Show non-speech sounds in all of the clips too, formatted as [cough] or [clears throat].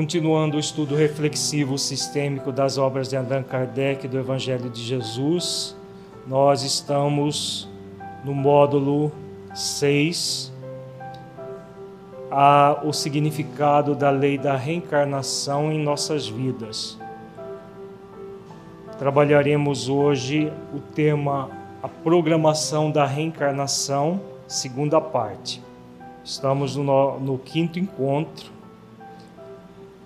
Continuando o estudo reflexivo sistêmico das obras de Allan Kardec do Evangelho de Jesus, nós estamos no módulo 6, a, o significado da lei da reencarnação em nossas vidas. Trabalharemos hoje o tema a programação da reencarnação, segunda parte. Estamos no, no quinto encontro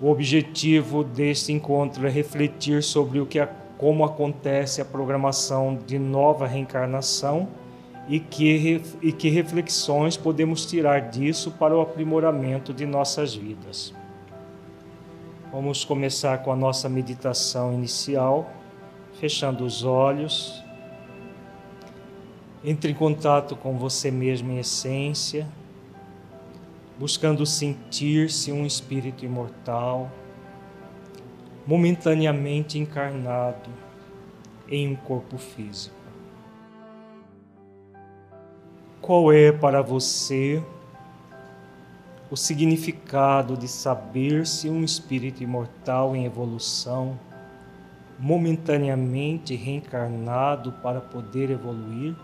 o objetivo deste encontro é refletir sobre o que como acontece a programação de nova reencarnação e que, e que reflexões podemos tirar disso para o aprimoramento de nossas vidas. Vamos começar com a nossa meditação inicial, fechando os olhos. Entre em contato com você mesmo em essência buscando sentir-se um espírito imortal, momentaneamente encarnado em um corpo físico. Qual é para você o significado de saber-se um espírito imortal em evolução, momentaneamente reencarnado para poder evoluir?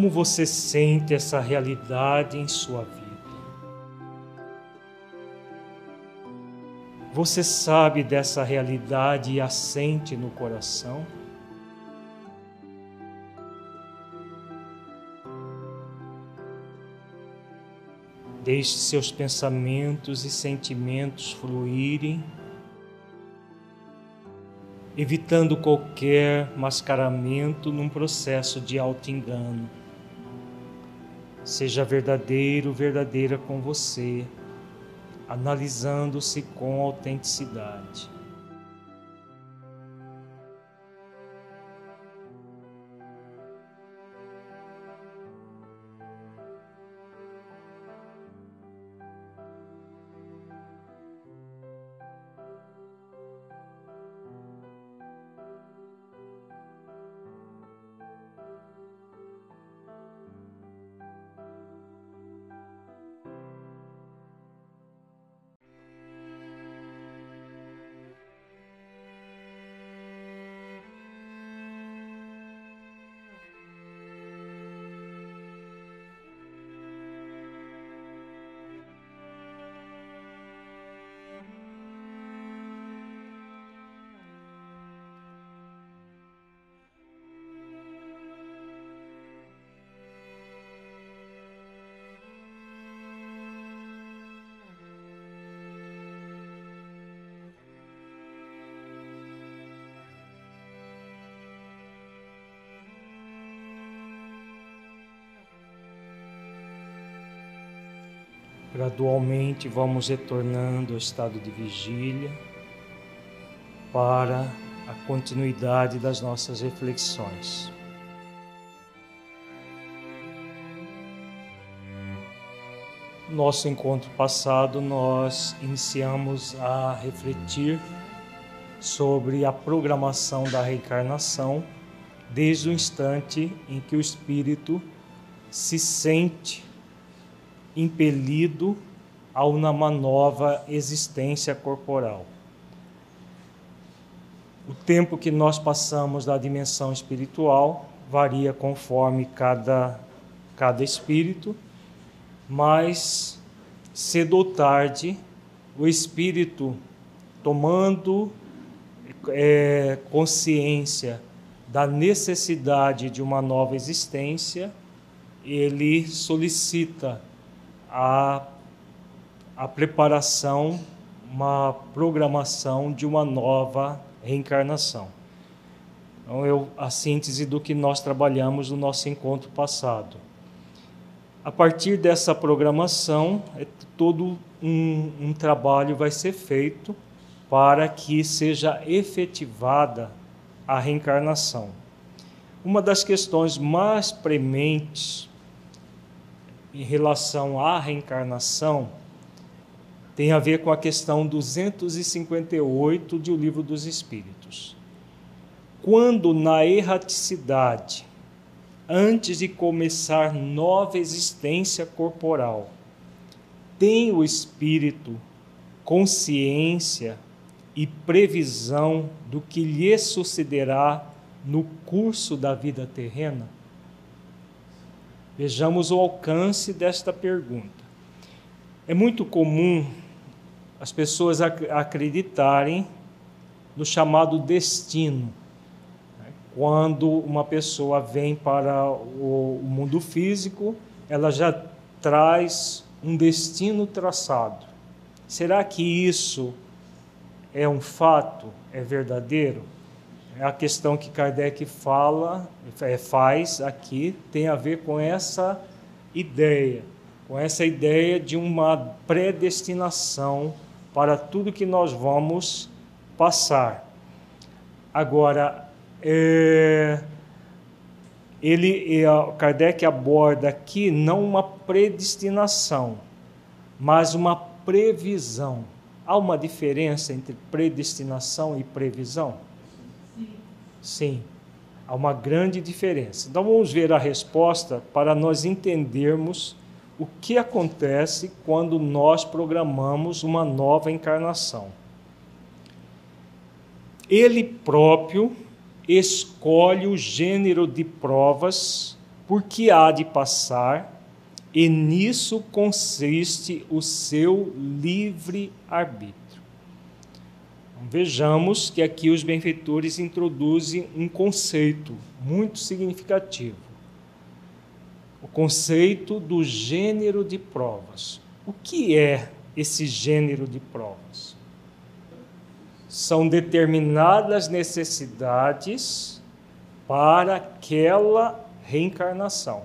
Como você sente essa realidade em sua vida? Você sabe dessa realidade e a sente no coração? Deixe seus pensamentos e sentimentos fluírem, evitando qualquer mascaramento num processo de auto-engano. Seja verdadeiro, verdadeira com você, analisando-se com autenticidade. Gradualmente vamos retornando ao estado de vigília para a continuidade das nossas reflexões. Nosso encontro passado, nós iniciamos a refletir sobre a programação da reencarnação desde o instante em que o espírito se sente impelido a uma nova existência corporal. O tempo que nós passamos da dimensão espiritual varia conforme cada, cada espírito, mas cedo ou tarde o espírito tomando é, consciência da necessidade de uma nova existência, ele solicita a, a preparação, uma programação de uma nova reencarnação. Então, eu, a síntese do que nós trabalhamos no nosso encontro passado. A partir dessa programação, é todo um, um trabalho vai ser feito para que seja efetivada a reencarnação. Uma das questões mais prementes em relação à reencarnação tem a ver com a questão 258 do Livro dos Espíritos. Quando na erraticidade, antes de começar nova existência corporal, tem o espírito consciência e previsão do que lhe sucederá no curso da vida terrena? Vejamos o alcance desta pergunta. É muito comum as pessoas acreditarem no chamado destino. Né? Quando uma pessoa vem para o mundo físico, ela já traz um destino traçado. Será que isso é um fato? É verdadeiro? É a questão que Kardec fala, é, faz aqui, tem a ver com essa ideia, com essa ideia de uma predestinação para tudo que nós vamos passar. Agora, é, ele, Kardec aborda aqui não uma predestinação, mas uma previsão. Há uma diferença entre predestinação e previsão? Sim. Há uma grande diferença. Então vamos ver a resposta para nós entendermos o que acontece quando nós programamos uma nova encarnação. Ele próprio escolhe o gênero de provas por que há de passar, e nisso consiste o seu livre arbítrio. Vejamos que aqui os benfeitores introduzem um conceito muito significativo o conceito do gênero de provas. O que é esse gênero de provas? São determinadas necessidades para aquela reencarnação.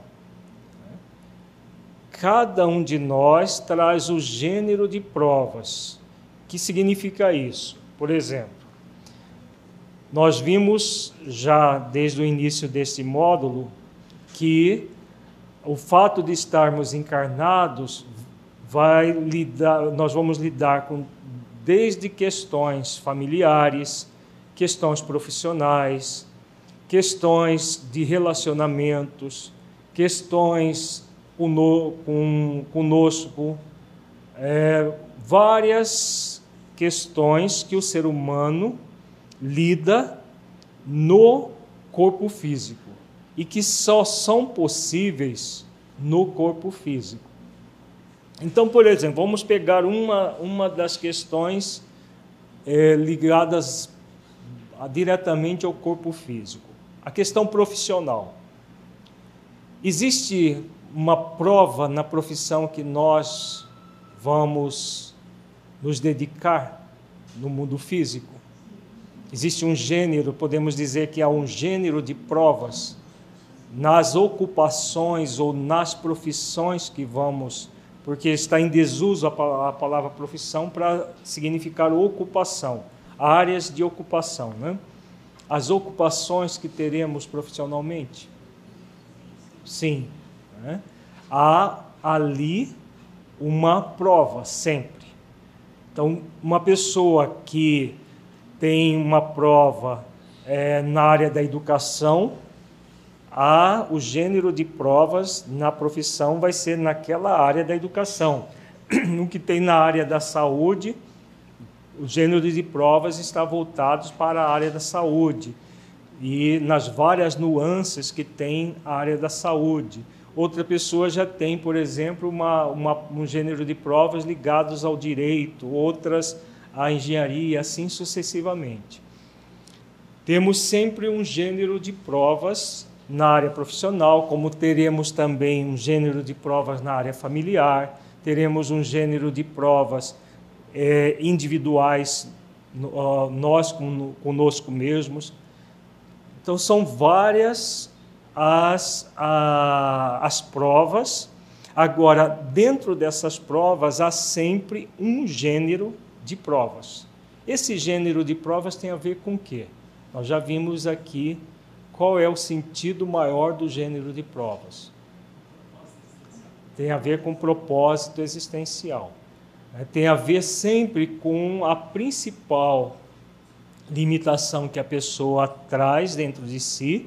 Cada um de nós traz o gênero de provas. O que significa isso? Por exemplo, nós vimos já desde o início deste módulo que o fato de estarmos encarnados vai lidar, nós vamos lidar com desde questões familiares, questões profissionais, questões de relacionamentos, questões conosco, é, várias questões que o ser humano lida no corpo físico e que só são possíveis no corpo físico. Então, por exemplo, vamos pegar uma, uma das questões é, ligadas diretamente ao corpo físico, a questão profissional. Existe uma prova na profissão que nós vamos nos dedicar no mundo físico? Existe um gênero, podemos dizer que há um gênero de provas nas ocupações ou nas profissões que vamos, porque está em desuso a palavra profissão para significar ocupação, áreas de ocupação, né? As ocupações que teremos profissionalmente. Sim. Né? Há ali uma prova sempre. Então, uma pessoa que tem uma prova é, na área da educação, a, o gênero de provas na profissão vai ser naquela área da educação. [clears throat] No que tem na área da saúde, o gênero de provas está voltados para a área da saúde e nas várias nuances que tem a área da saúde. Outra pessoa já tem, por exemplo, uma, uma, um gênero de provas ligados ao direito, outras à engenharia, assim sucessivamente. Temos sempre um gênero de provas na área profissional, como teremos também um gênero de provas na área familiar, teremos um gênero de provas é, individuais, nós conosco mesmos. Então, são várias as, a, as provas, Agora, dentro dessas provas, há sempre um gênero de provas. Esse gênero de provas tem a ver com o quê? Nós já vimos aqui qual é o sentido maior do gênero de provas. Tem a ver com propósito existencial. Né? Tem a ver sempre com a principal limitação que a pessoa traz dentro de si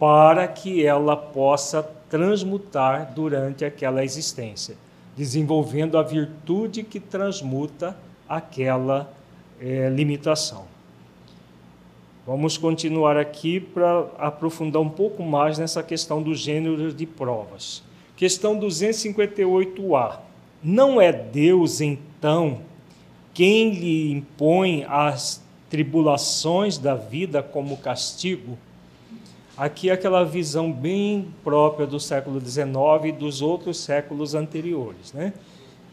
para que ela possa transmutar durante aquela existência, desenvolvendo a virtude que transmuta aquela é, limitação. Vamos continuar aqui para aprofundar um pouco mais nessa questão do gênero de provas. Questão 258A. Não é Deus, então, quem lhe impõe as tribulações da vida como castigo? Aqui é aquela visão bem própria do século XIX e dos outros séculos anteriores, né?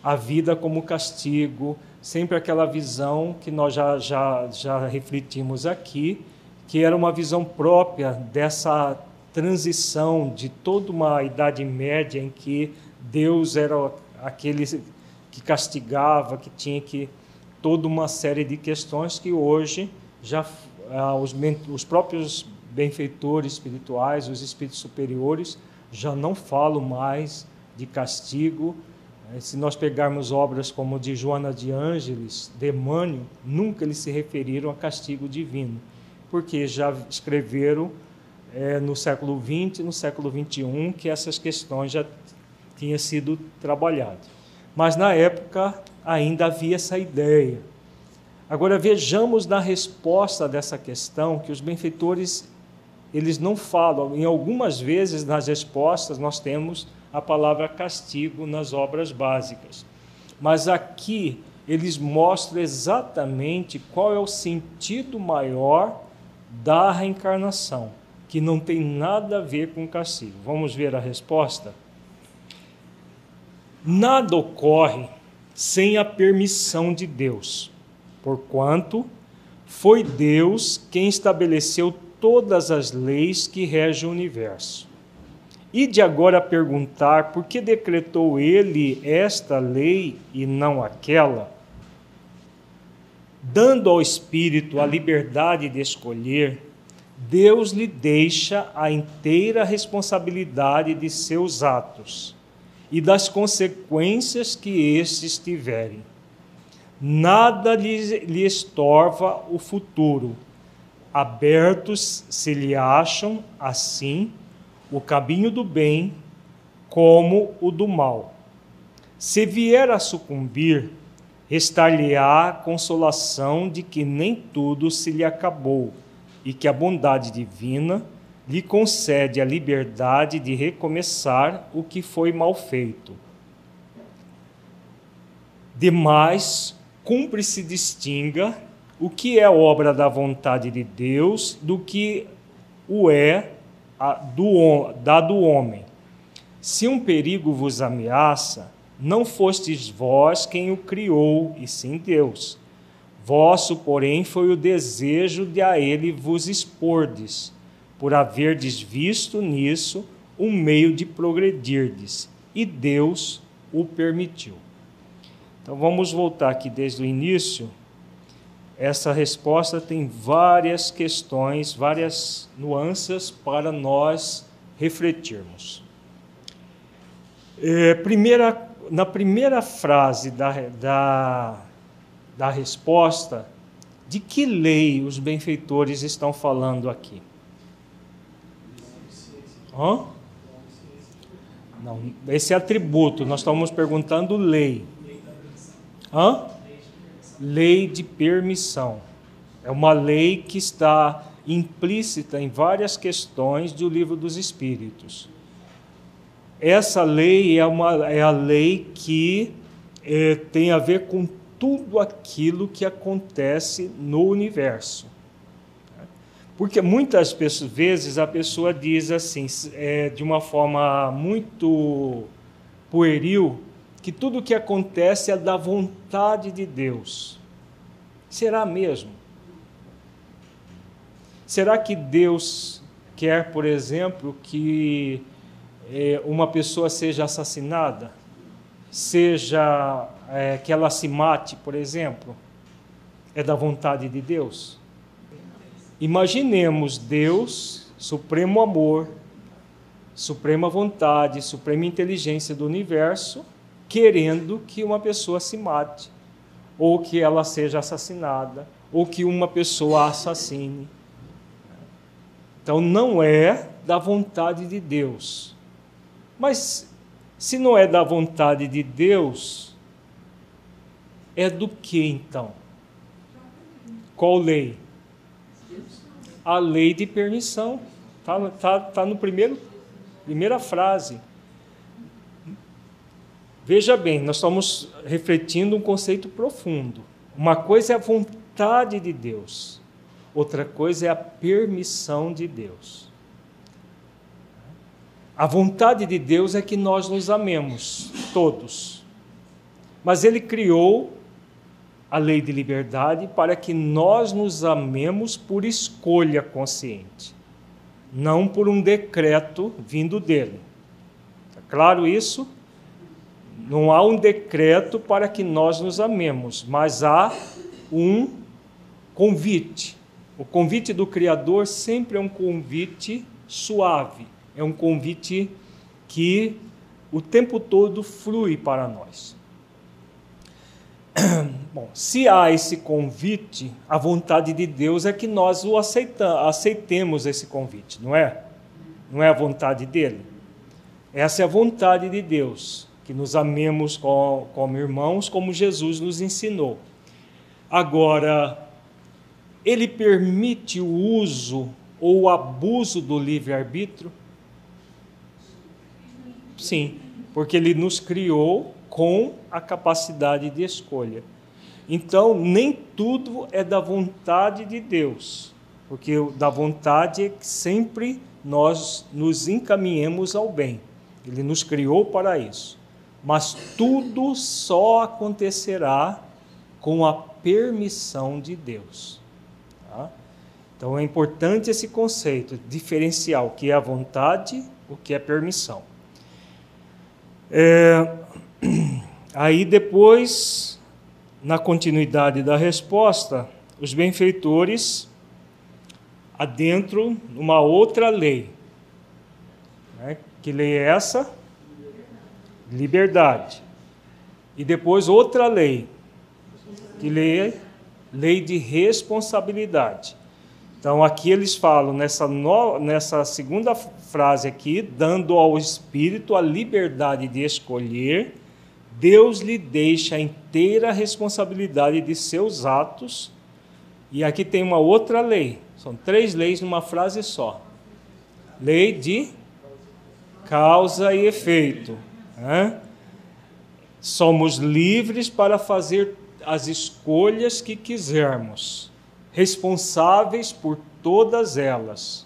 A vida como castigo, sempre aquela visão que nós já, já, já refletimos aqui, que era uma visão própria dessa transição de toda uma Idade Média em que Deus era aquele que castigava, que tinha que toda uma série de questões que hoje já ah, os, os próprios benfeitores espirituais, os espíritos superiores, já não falam mais de castigo. Eh, se nós pegarmos obras como de Joana de Ângeles, Demânio, nunca eles se referiram a castigo divino, porque já escreveram é, no século XX no século XXI que essas questões já tinham sido trabalhadas. Mas na época ainda havia essa ideia. Agora vejamos na resposta dessa questão que os benfeitores eles não falam. Em algumas vezes nas respostas nós temos a palavra castigo nas obras básicas. Mas aqui eles mostram exatamente qual é o sentido maior da reencarnação, que não tem nada a ver com castigo. Vamos ver a resposta? Nada ocorre sem a permissão de Deus, porquanto foi Deus quem estabeleceu todas as leis que regem o universo. E de agora perguntar por que decretou ele esta lei e não aquela? Dando ao espírito a liberdade de escolher, Deus lhe deixa a inteira responsabilidade de seus atos e das consequências que estes tiverem. Nada lhe, lhe estorva o futuro abertos se lhe acham, assim, o caminho do bem como o do mal. Se vier a sucumbir, restar-lhe-á a consolação de que nem tudo se lhe acabou e que a bondade divina lhe concede a liberdade de recomeçar o que foi mal feito. Demais, cumpre se distinga o que é obra da vontade de Deus do que o é a, do, da do homem. Se um perigo vos ameaça, não fostes vós quem o criou, e sim Deus. Vosso, porém, foi o desejo de a ele vos expordes, por haverdes visto nisso um meio de progredirdes, e Deus o permitiu. Então vamos voltar aqui desde o início essa resposta tem várias questões, várias nuances para nós refletirmos. É, primeira, na primeira frase da, da, da resposta, de que lei os benfeitores estão falando aqui? Hã? Não, esse é atributo, nós estamos perguntando lei. Hã? Lei de permissão. É uma lei que está implícita em várias questões do livro dos Espíritos. Essa lei é, uma, é a lei que é, tem a ver com tudo aquilo que acontece no universo. Porque muitas vezes a pessoa diz assim, é, de uma forma muito pueril, que tudo o que acontece é da vontade de Deus. Será mesmo? Será que Deus quer, por exemplo, que é, uma pessoa seja assassinada, seja é, que ela se mate, por exemplo, é da vontade de Deus? Imaginemos Deus, supremo amor, suprema vontade, suprema inteligência do universo, querendo que uma pessoa se mate, ou que ela seja assassinada, ou que uma pessoa assassine. Então não é da vontade de Deus. Mas se não é da vontade de Deus, é do que então? Qual lei? A lei de permissão. Está tá, tá no primeiro, primeira frase. Veja bem, nós estamos refletindo um conceito profundo. Uma coisa é a vontade de Deus, outra coisa é a permissão de Deus. A vontade de Deus é que nós nos amemos, todos. Mas Ele criou a lei de liberdade para que nós nos amemos por escolha consciente, não por um decreto vindo dele. Está claro isso? Não há um decreto para que nós nos amemos, mas há um convite. O convite do Criador sempre é um convite suave, é um convite que o tempo todo flui para nós. [clears throat] Bom, se há esse convite, a vontade de Deus é que nós o aceitemos esse convite, não é? Não é a vontade dele? Essa é a vontade de Deus que nos amemos como, irmãos, como Jesus nos ensinou. Agora, ele permite o uso ou o abuso do livre-arbítrio? Sim, porque ele nos criou com a capacidade de escolha. Então, nem tudo é da vontade de Deus, porque da vontade é que sempre nós nos encaminhemos ao bem. Ele nos criou para isso mas tudo só acontecerá com a permissão de Deus. Tá? Então é importante esse conceito, diferenciar o que é a vontade, o que é permissão. É, [clears throat] aí depois, na continuidade da resposta, os benfeitores adentram numa outra lei. Né? Que lei é essa? Liberdade. E depois outra lei, que lei, lei de responsabilidade. Então aqui eles falam nessa, no, nessa segunda frase aqui, dando ao espírito a liberdade de escolher, Deus lhe deixa a inteira responsabilidade de seus atos. E aqui tem uma outra lei. São três leis numa frase só. Lei de causa e efeito. Né? Somos livres para fazer as escolhas que quisermos, responsáveis por todas elas,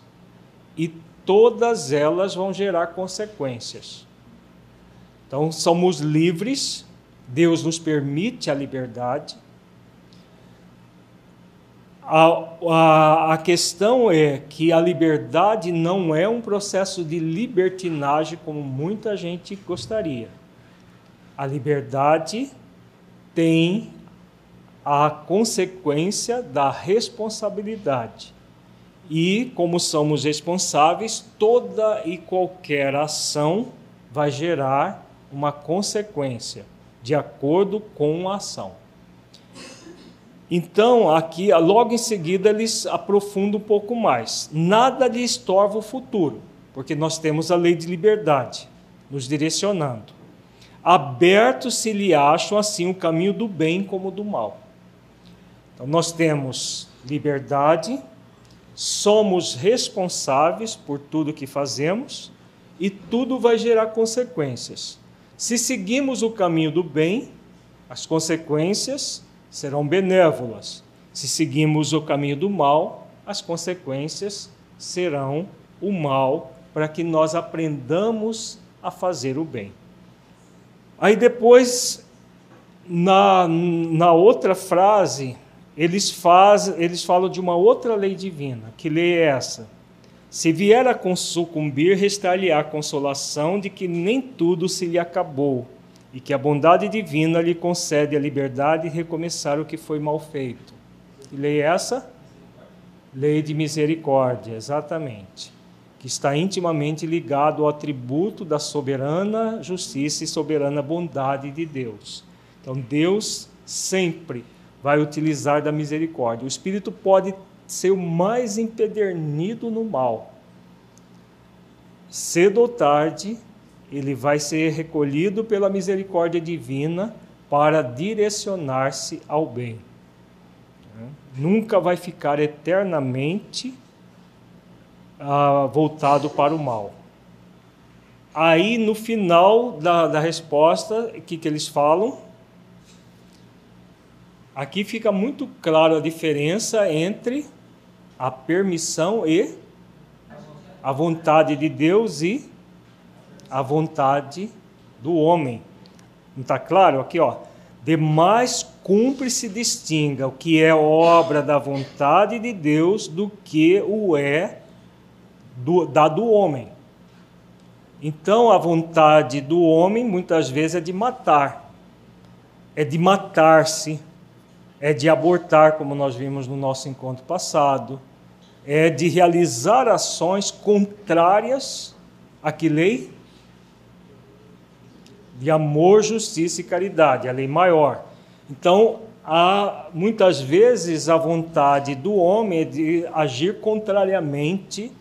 e todas elas vão gerar consequências. Então, somos livres, Deus nos permite a liberdade. A, a, a questão é que a liberdade não é um processo de libertinagem como muita gente gostaria. A liberdade tem a consequência da responsabilidade. E, como somos responsáveis, toda e qualquer ação vai gerar uma consequência, de acordo com a ação. Então, aqui, logo em seguida, eles aprofundam um pouco mais. Nada lhe estorva o futuro, porque nós temos a lei de liberdade nos direcionando. Aberto se lhe acham assim o caminho do bem como do mal. Então, nós temos liberdade, somos responsáveis por tudo que fazemos e tudo vai gerar consequências. Se seguimos o caminho do bem, as consequências serão benévolas. Se seguimos o caminho do mal, as consequências serão o mal para que nós aprendamos a fazer o bem. Aí depois, na, na outra frase, eles, faz, eles falam de uma outra lei divina. Que lei é essa? Se vier a sucumbir, restar-lhe a consolação de que nem tudo se lhe acabou e que a bondade divina lhe concede a liberdade de recomeçar o que foi mal feito. Que lei é essa? Lei de misericórdia, exatamente. Que está intimamente ligado ao atributo da soberana justiça e soberana bondade de Deus. Então, Deus sempre vai utilizar da misericórdia. O espírito pode ser o mais empedernido no mal. Cedo ou tarde, ele vai ser recolhido pela misericórdia divina para direcionar-se ao bem. Nunca vai ficar eternamente ah, voltado para o mal. Aí, no final da, da resposta, o que, que eles falam? Aqui fica muito claro a diferença entre a permissão e a vontade de Deus e a vontade do homem. Não está claro? Aqui, ó. Demais cumpre se distinga o que é obra da vontade de Deus do que o é do, da do homem. Então, a vontade do homem muitas vezes é de matar, é de matar-se, é de abortar, como nós vimos no nosso encontro passado, é de realizar ações contrárias a que lei? De amor, justiça e caridade, a lei maior. Então, há muitas vezes a vontade do homem é de agir contrariamente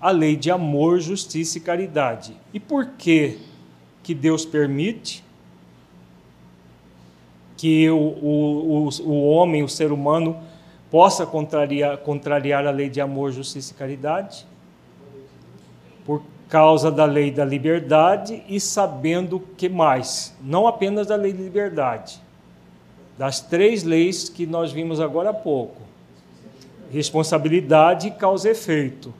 à lei de amor, justiça e caridade. E por que que Deus permite que o, o, o, homem, o ser humano, possa contrariar, contrariar a lei de amor, justiça e caridade? Por causa da lei da liberdade e sabendo que mais, não apenas da lei de liberdade, das três leis que nós vimos agora há pouco: responsabilidade e causa e efeito.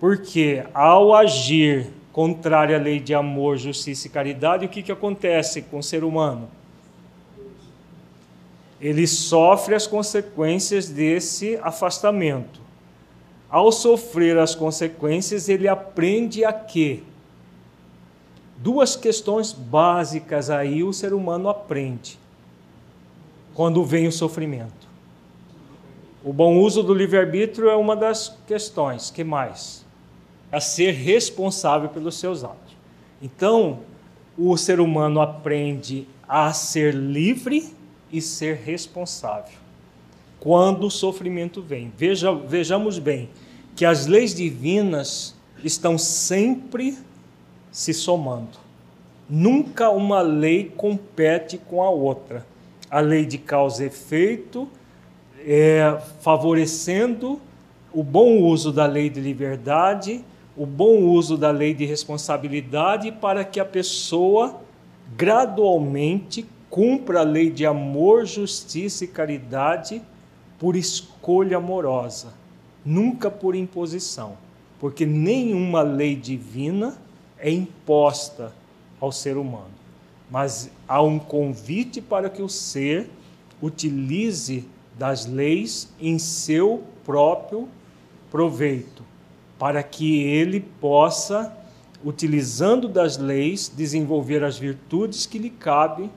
Porque ao agir contrário à lei de amor, justiça e caridade, o que, que acontece com o ser humano? Ele sofre as consequências desse afastamento ao sofrer as consequências, ele aprende a quê? Duas questões básicas aí o ser humano aprende quando vem o sofrimento. O bom uso do livre-arbítrio é uma das questões. Que mais? A ser responsável pelos seus atos. Então, o ser humano aprende a ser livre e ser responsável quando o sofrimento vem. Veja, vejamos bem que as leis divinas estão sempre se somando. Nunca uma lei compete com a outra. A lei de causa e efeito, é, favorecendo o bom uso da lei de liberdade, o bom uso da lei de responsabilidade, para que a pessoa gradualmente cumpra a lei de amor, justiça e caridade por escolha amorosa, nunca por imposição, porque nenhuma lei divina é imposta ao ser humano, mas há um convite para que o ser utilize das leis em seu próprio proveito, para que ele possa, utilizando das leis, desenvolver as virtudes que lhe cabem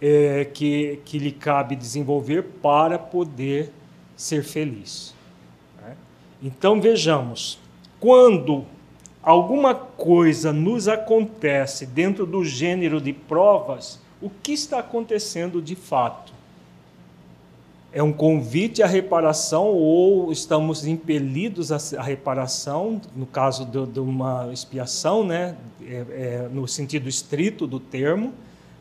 é, que, que lhe cabe desenvolver para poder ser feliz. Né? Então vejamos, quando alguma coisa nos acontece dentro do gênero de provas, o que está acontecendo de fato? É um convite à reparação ou estamos impelidos à reparação, no caso de, uma expiação, né? É, é, no sentido estrito do termo,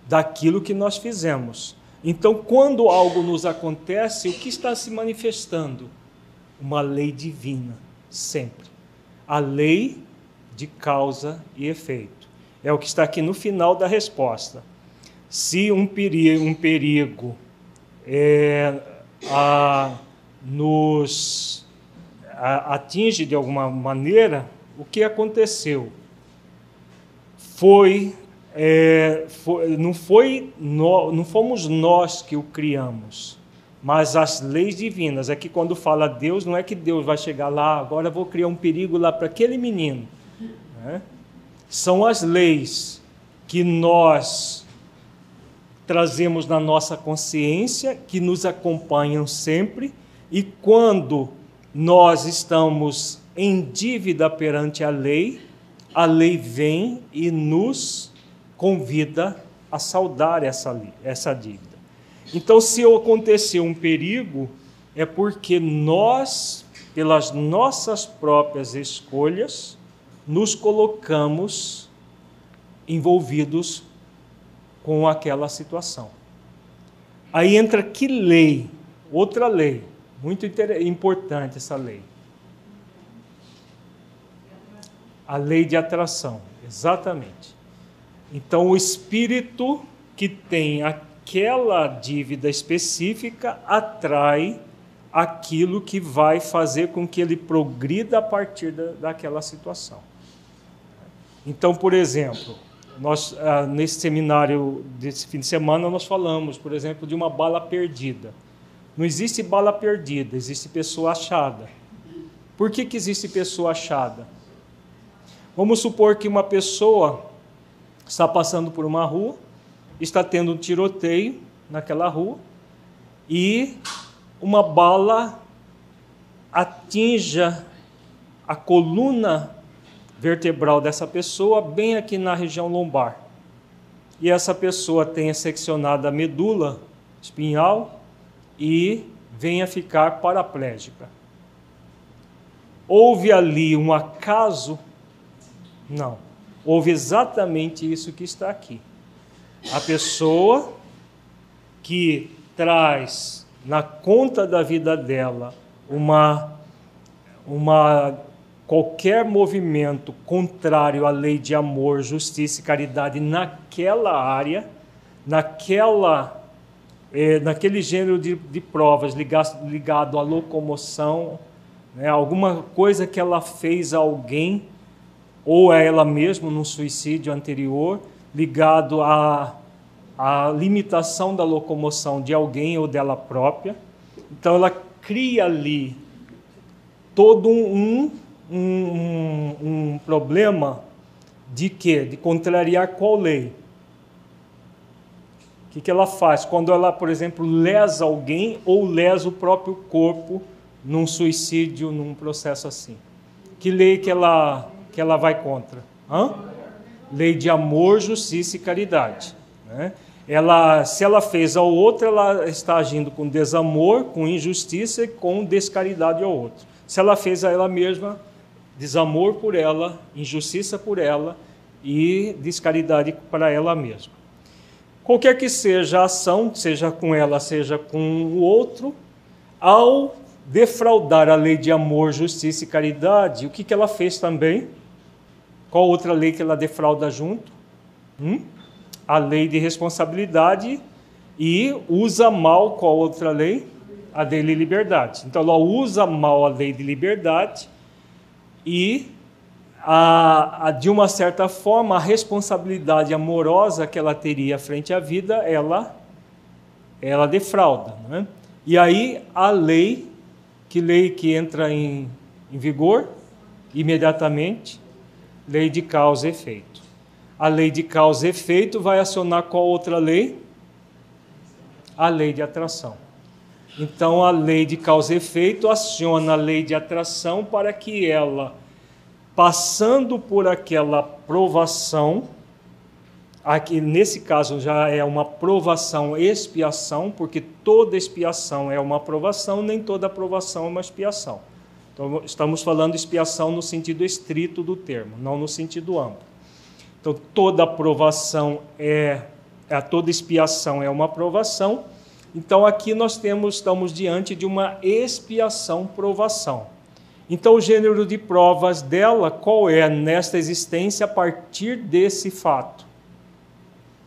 daquilo que nós fizemos. Então, quando algo nos acontece, o que está se manifestando? Uma lei divina, sempre. A lei de causa e efeito. É o que está aqui no final da resposta. Se um perigo, um perigo é, a, nos a, atinge de alguma maneira, o que aconteceu? Foi é, foi, não, foi no, não fomos nós que o criamos, mas as leis divinas. É que quando fala Deus, não é que Deus vai chegar lá, agora vou criar um perigo lá para aquele menino. Né? São as leis que nós trazemos na nossa consciência, que nos acompanham sempre, e quando nós estamos em dívida perante a lei, a lei vem e nos convida a saudar essa, essa dívida. Então, se acontecer um perigo, é porque nós, pelas nossas próprias escolhas, nos colocamos envolvidos com aquela situação. Aí entra que lei? Outra lei, muito importante essa lei. A lei de atração, exatamente. Então, o espírito que tem aquela dívida específica atrai aquilo que vai fazer com que ele progrida a partir da, daquela situação. Então, por exemplo, nós ah, nesse seminário desse fim de semana nós falamos, por exemplo, de uma bala perdida. Não existe bala perdida, existe pessoa achada. Por que, que existe pessoa achada? Vamos supor que uma pessoa está passando por uma rua, está tendo um tiroteio naquela rua e uma bala atinja a coluna vertebral dessa pessoa bem aqui na região lombar. E essa pessoa tenha seccionado a medula espinhal e venha ficar paraplégica. Houve ali um acaso? Não. Houve exatamente isso que está aqui. A pessoa que traz na conta da vida dela uma, uma qualquer movimento contrário à lei de amor, justiça e caridade naquela área, naquela, eh, naquele gênero de, de provas ligado, ligado à locomoção, né, alguma coisa que ela fez a alguém ou a ela mesma num suicídio anterior, ligado à, à limitação da locomoção de alguém ou dela própria. Então ela cria ali todo um um, um, problema de quê? De contrariar qual lei? O que, que ela faz? Quando ela, por exemplo, lesa alguém ou lesa o próprio corpo num suicídio, num processo assim. Que lei que ela, que ela vai contra? Hã? Lei de amor, justiça e caridade. Né? Ela, se ela fez ao outro, ela está agindo com desamor, com injustiça e com descaridade ao outro. Se ela fez a ela mesma, desamor por ela, injustiça por ela e descaridade para ela mesma. Qualquer que seja a ação, seja com ela, seja com o outro, ao defraudar a lei de amor, justiça e caridade, o que, que ela fez também? Qual outra lei que ela defrauda junto? Hum? A lei de responsabilidade e usa mal qual outra lei? A lei de liberdade. Então ela usa mal a lei de liberdade e a, a, de uma certa forma a responsabilidade amorosa que ela teria frente à vida ela ela defrauda né? e aí a lei que lei que entra em, em vigor imediatamente lei de causa e efeito. A lei de causa e efeito vai acionar qual outra lei? A lei de atração. Então a lei de causa e efeito aciona a lei de atração para que ela, passando por aquela provação, aqui nesse caso já é uma provação expiação, porque toda expiação é uma provação, nem toda provação é uma expiação. Então estamos falando expiação no sentido estrito do termo, não no sentido amplo. Então toda provação é, é toda expiação é uma provação então aqui nós temos, estamos diante de uma expiação provação. Então o gênero de provas dela, qual é nesta existência a partir desse fato?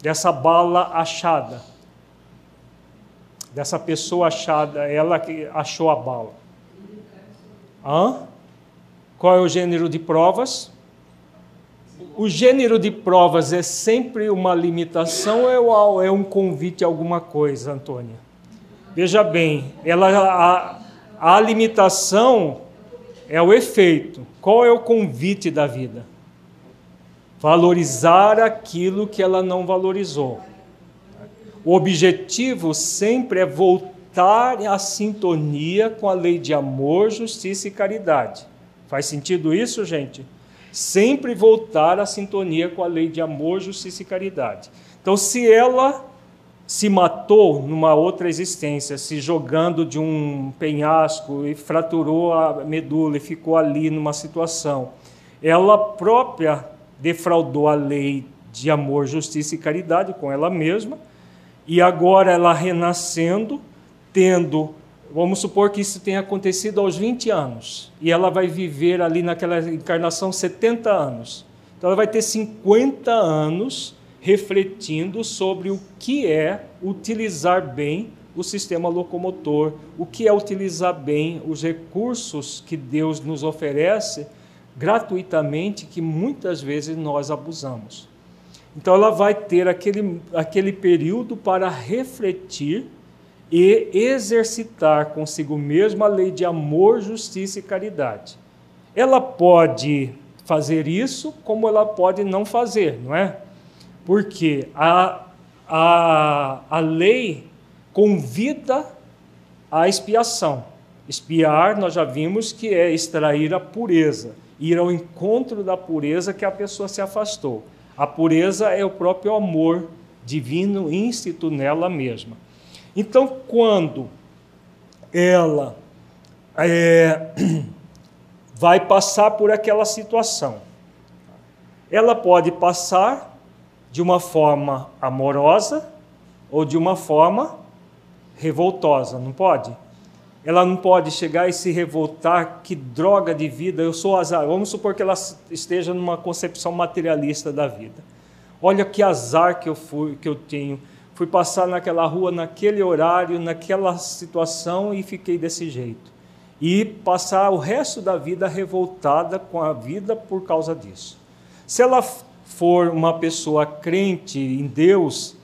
Dessa bala achada. Dessa pessoa achada, ela que achou a bala. Hã? Qual é o gênero de provas? o gênero de provas é sempre uma limitação ou é um convite a alguma coisa, Antônia? Veja bem, ela, a, a limitação é o efeito. Qual é o convite da vida? Valorizar aquilo que ela não valorizou. O objetivo sempre é voltar à sintonia com a lei de amor, justiça e caridade. Faz sentido isso, gente? Sempre voltar à sintonia com a lei de amor, justiça e caridade. Então, se ela se matou numa outra existência, se jogando de um penhasco e fraturou a medula e ficou ali numa situação. Ela própria defraudou a lei de amor, justiça e caridade com ela mesma, e agora ela renascendo, tendo, vamos supor que isso tenha acontecido aos 20 anos, e ela vai viver ali naquela encarnação 70 anos. Então ela vai ter 50 anos refletindo sobre o que é utilizar bem o sistema locomotor, o que é utilizar bem os recursos que Deus nos oferece gratuitamente, que muitas vezes nós abusamos. Então ela vai ter aquele, aquele período para refletir e exercitar consigo mesma a lei de amor, justiça e caridade. Ela pode fazer isso, como ela pode não fazer, não é? Porque a, a, a lei convida à expiação. Espiar, nós já vimos que é extrair a pureza, ir ao encontro da pureza que a pessoa se afastou. A pureza é o próprio amor divino íncito nela mesma. Então, quando ela é, [clears throat] vai passar por aquela situação, ela pode passar de uma forma amorosa ou de uma forma revoltosa, não pode? Ela não pode chegar e se revoltar, que droga de vida, eu sou azar. Vamos supor que ela esteja numa concepção materialista da vida. Olha que azar que eu fui, que eu tenho. Fui passar naquela rua naquele horário, naquela situação e fiquei desse jeito. E passar o resto da vida revoltada com a vida por causa disso. Se ela for uma pessoa crente em Deus,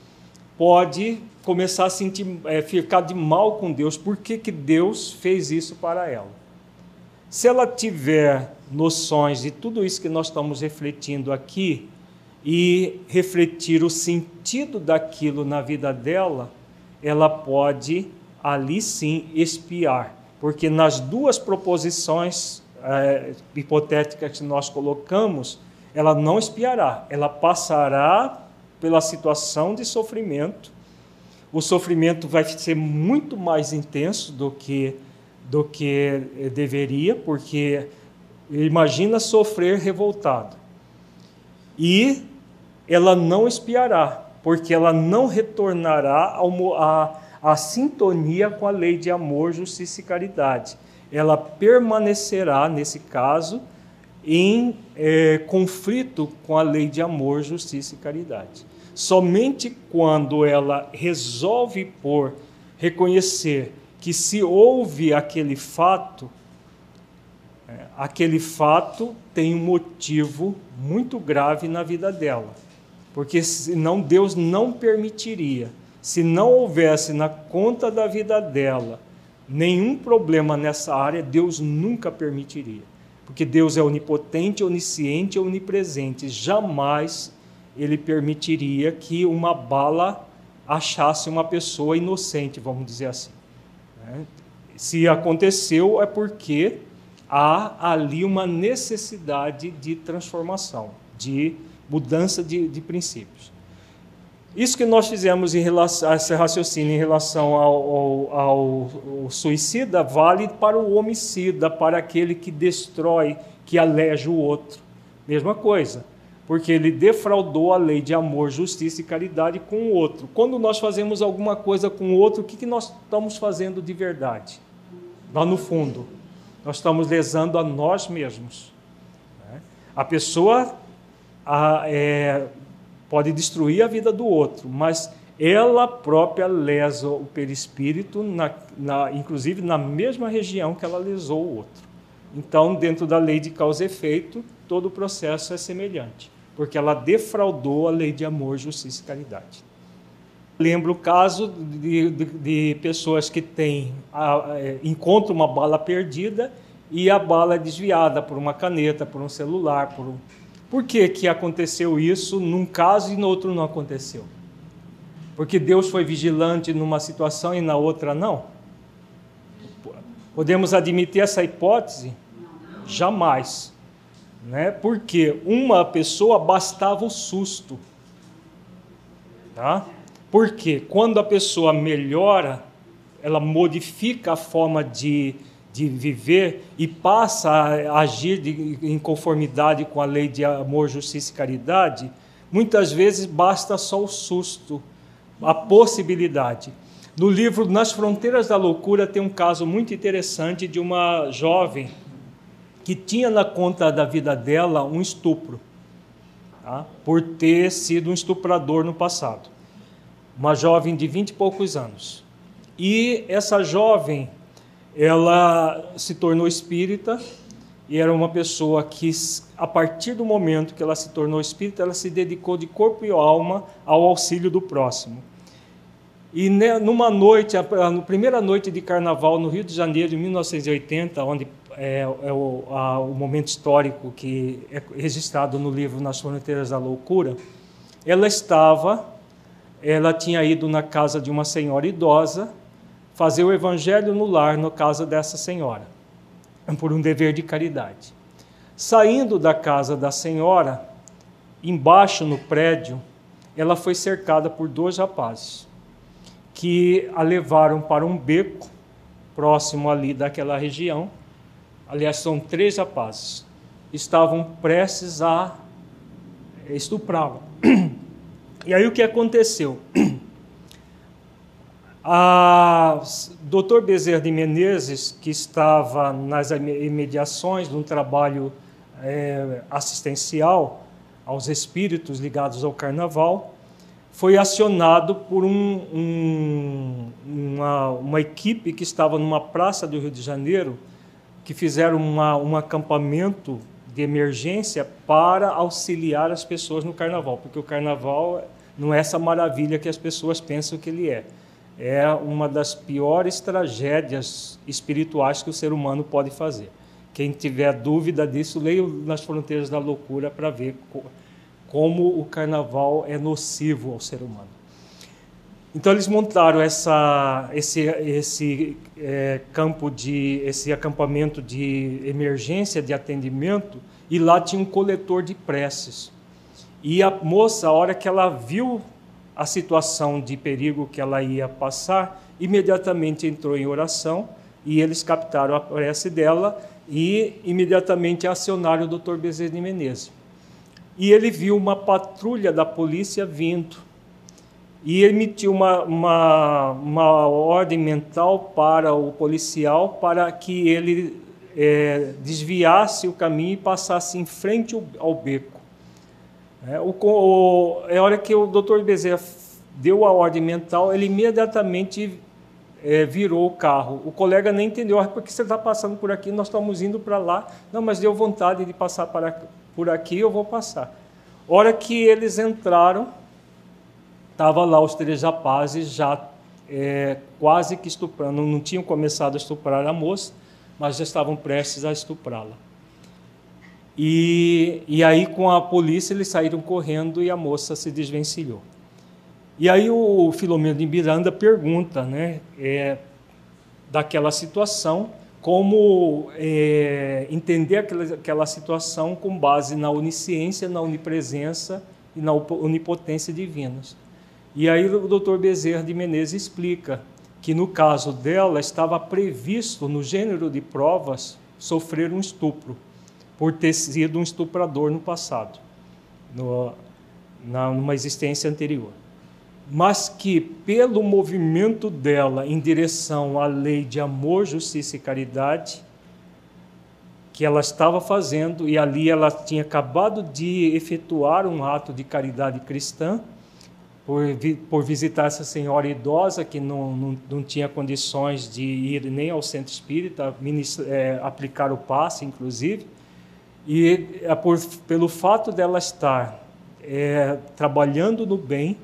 pode começar a sentir, é, ficar de mal com Deus. Por que, que Deus fez isso para ela? Se ela tiver noções de tudo isso que nós estamos refletindo aqui e refletir o sentido daquilo na vida dela, ela pode ali sim espiar, porque nas duas proposições é, hipotéticas que nós colocamos, ela não espiará, ela passará pela situação de sofrimento. O sofrimento vai ser muito mais intenso do que do que deveria, porque imagina sofrer revoltado. E ela não espiará, porque ela não retornará à sintonia com a lei de amor, justiça e caridade. Ela permanecerá, nesse caso, em é, conflito com a lei de amor, justiça e caridade. Somente quando ela resolve por reconhecer que se houve aquele fato, é, aquele fato tem um motivo muito grave na vida dela. Porque senão Deus não permitiria. Se não houvesse na conta da vida dela nenhum problema nessa área, Deus nunca permitiria porque Deus é onipotente, onisciente onipresente. Jamais ele permitiria que uma bala achasse uma pessoa inocente, vamos dizer assim. Né? Se aconteceu, é porque há ali uma necessidade de transformação, de mudança de, de princípios. Isso que nós fizemos em relação a esse raciocínio em relação ao, ao, ao, suicida vale para o homicida, para aquele que destrói, que aleja o outro. Mesma coisa, porque ele defraudou a lei de amor, justiça e caridade com o outro. Quando nós fazemos alguma coisa com o outro, o que, que nós estamos fazendo de verdade? Lá no fundo, nós estamos lesando a nós mesmos. Né? A pessoa a, é, pode destruir a vida do outro, mas ela própria lesa o perispírito, na, na, inclusive na mesma região que ela lesou o outro. Então, dentro da lei de causa e efeito, todo o processo é semelhante, porque ela defraudou a lei de amor, justiça e caridade. Lembro o caso de, de, de pessoas que têm, a, é, encontram uma bala perdida e a bala é desviada por uma caneta, por um celular. Por, um... por que, que aconteceu isso num caso e no outro não aconteceu? Porque Deus foi vigilante numa situação e na outra não? Podemos admitir essa hipótese? Jamais. Né? Porque uma pessoa bastava o susto. Tá? Porque quando a pessoa melhora, ela modifica a forma de, de viver e passa a agir de, em conformidade com a lei de amor, justiça e caridade, muitas vezes basta só o susto, a possibilidade. No livro Nas Fronteiras da Loucura tem um caso muito interessante de uma jovem que tinha na conta da vida dela um estupro, tá? por ter sido um estuprador no passado. Uma jovem de vinte e poucos anos. E essa jovem, ela se tornou espírita e era uma pessoa que, a partir do momento que ela se tornou espírita, ela se dedicou de corpo e alma ao auxílio do próximo. E numa noite, a primeira noite de carnaval no Rio de Janeiro, em 1980, onde é, é o, a, o, momento histórico que é registrado no livro Nas Fronteiras da Loucura, ela estava, ela tinha ido na casa de uma senhora idosa fazer o evangelho no lar, na casa dessa senhora, por um dever de caridade. Saindo da casa da senhora, embaixo no prédio, ela foi cercada por dois rapazes que a levaram para um beco próximo ali daquela região. Aliás, são três rapazes. Estavam prestes a estuprá-la. [clears throat] E aí o que aconteceu? A Dr. Bezerra de Menezes, que estava nas imediações de um trabalho é, assistencial aos espíritos ligados ao carnaval, foi acionado por um, um, uma, uma, equipe que estava numa praça do Rio de Janeiro, que fizeram uma, um acampamento de emergência para auxiliar as pessoas no carnaval, porque o carnaval não é essa maravilha que as pessoas pensam que ele é. É uma das piores tragédias espirituais que o ser humano pode fazer. Quem tiver dúvida disso, leia Nas Fronteiras da Loucura para ver como o carnaval é nocivo ao ser humano. Então eles montaram essa, esse, esse é, campo de, esse acampamento de emergência, de atendimento, e lá tinha um coletor de preces. E a moça, a hora que ela viu a situação de perigo que ela ia passar, imediatamente entrou em oração e eles captaram a prece dela e imediatamente acionaram o Dr. Bezerra de Menezes e ele viu uma patrulha da polícia vindo. E emitiu uma, uma, uma ordem mental para o policial para que ele é, desviasse o caminho e passasse em frente ao, beco. É, o, o, é a hora que o doutor Bezerra deu a ordem mental, ele imediatamente é, virou o carro. O colega nem entendeu, ah, por que você está passando por aqui? Nós estamos indo para lá. Não, mas deu vontade de passar para, por aqui, eu vou passar. Hora que eles entraram, estava lá os três rapazes já é, quase que estuprando. Não tinham começado a estuprar a moça, mas já estavam prestes a estuprá-la. E, e aí, com a polícia, eles saíram correndo e a moça se desvencilhou. E aí o Filomeno de Miranda pergunta né, é, daquela situação como é, entender aquela, aquela situação com base na onisciência, na onipresença e na onipotência divinas. E aí o Dr. Bezerra de Menezes explica que no caso dela estava previsto no gênero de provas sofrer um estupro por ter sido um estuprador no passado, no, na, numa existência anterior. Mas que, pelo movimento dela em direção à lei de amor, justiça e caridade, que ela estava fazendo, e ali ela tinha acabado de efetuar um ato de caridade cristã, por, por visitar essa senhora idosa que não, não, não tinha condições de ir nem ao centro espírita, ministra, é, aplicar o passe, inclusive, e é por, pelo fato dela estar é, trabalhando no bem,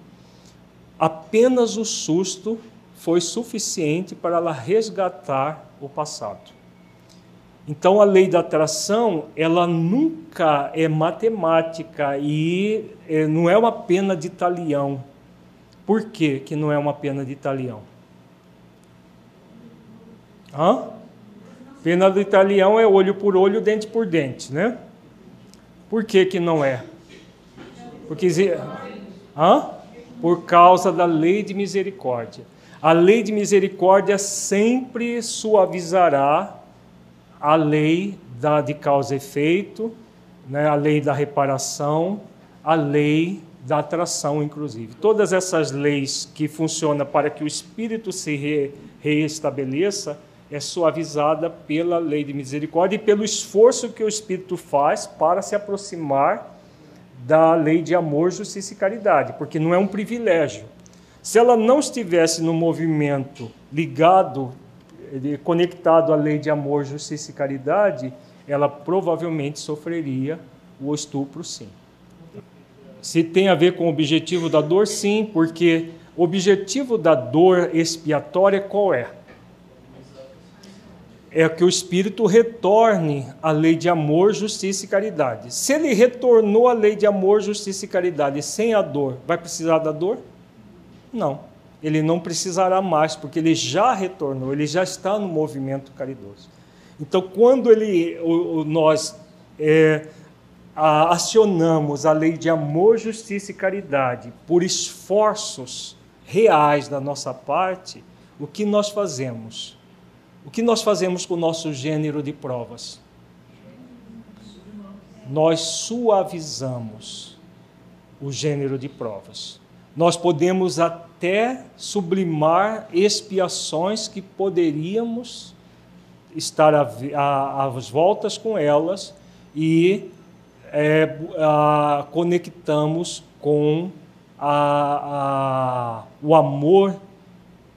apenas o susto foi suficiente para ela resgatar o passado. Então a lei da atração, ela nunca é matemática e é, não é uma pena de talião. Por que, que não é uma pena de talião? Hã? Pena de talião é olho por olho, dente por dente, né? Por que, que não é? Porque Hã? Por causa da lei de misericórdia. A lei de misericórdia sempre suavizará a lei da, de causa e efeito, né, a lei da reparação, a lei da atração, inclusive. Todas essas leis que funcionam para que o espírito se re, reestabeleça é suavizada pela lei de misericórdia e pelo esforço que o espírito faz para se aproximar da lei de amor, justiça e caridade, porque não é um privilégio. Se ela não estivesse no movimento ligado conectado à lei de amor, justiça e caridade, ela provavelmente sofreria o estupro, sim. Se tem a ver com o objetivo da dor, sim, porque o objetivo da dor expiatória qual é? É que o espírito retorne à lei de amor, justiça e caridade. Se ele retornou à lei de amor, justiça e caridade sem a dor, vai precisar da dor? Não ele não precisará mais, porque ele já retornou, ele já está no movimento caridoso. Então, quando ele, o, o, nós é, a, acionamos a lei de amor, justiça e caridade por esforços reais da nossa parte, o que nós fazemos? O que nós fazemos com o nosso gênero de provas? Nós suavizamos o gênero de provas. Nós podemos até sublimar expiações que poderíamos estar às voltas com elas e é, a, conectamos com a, o amor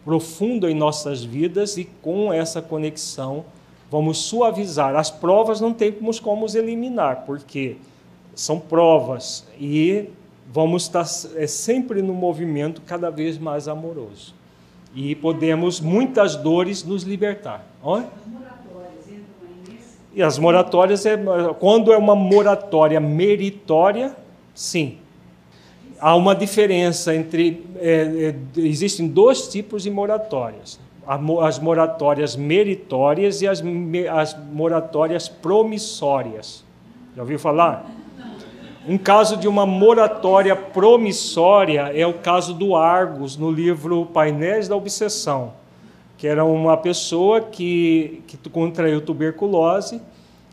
profundo em nossas vidas e com essa conexão vamos suavizar. As provas não temos como eliminar, porque são provas e vamos estar é, sempre no movimento cada vez mais amoroso. E podemos, muitas dores, nos libertar. Oi? E as moratórias, é, quando é uma moratória meritória, sim. Há uma diferença entre. É, é, existem dois tipos de moratórias: as moratórias meritórias e as, as moratórias promissórias. Já ouviu falar? Um caso de uma moratória promissória é o caso do Argos, no livro Painéis da Obsessão, que era uma pessoa que, que contraiu tuberculose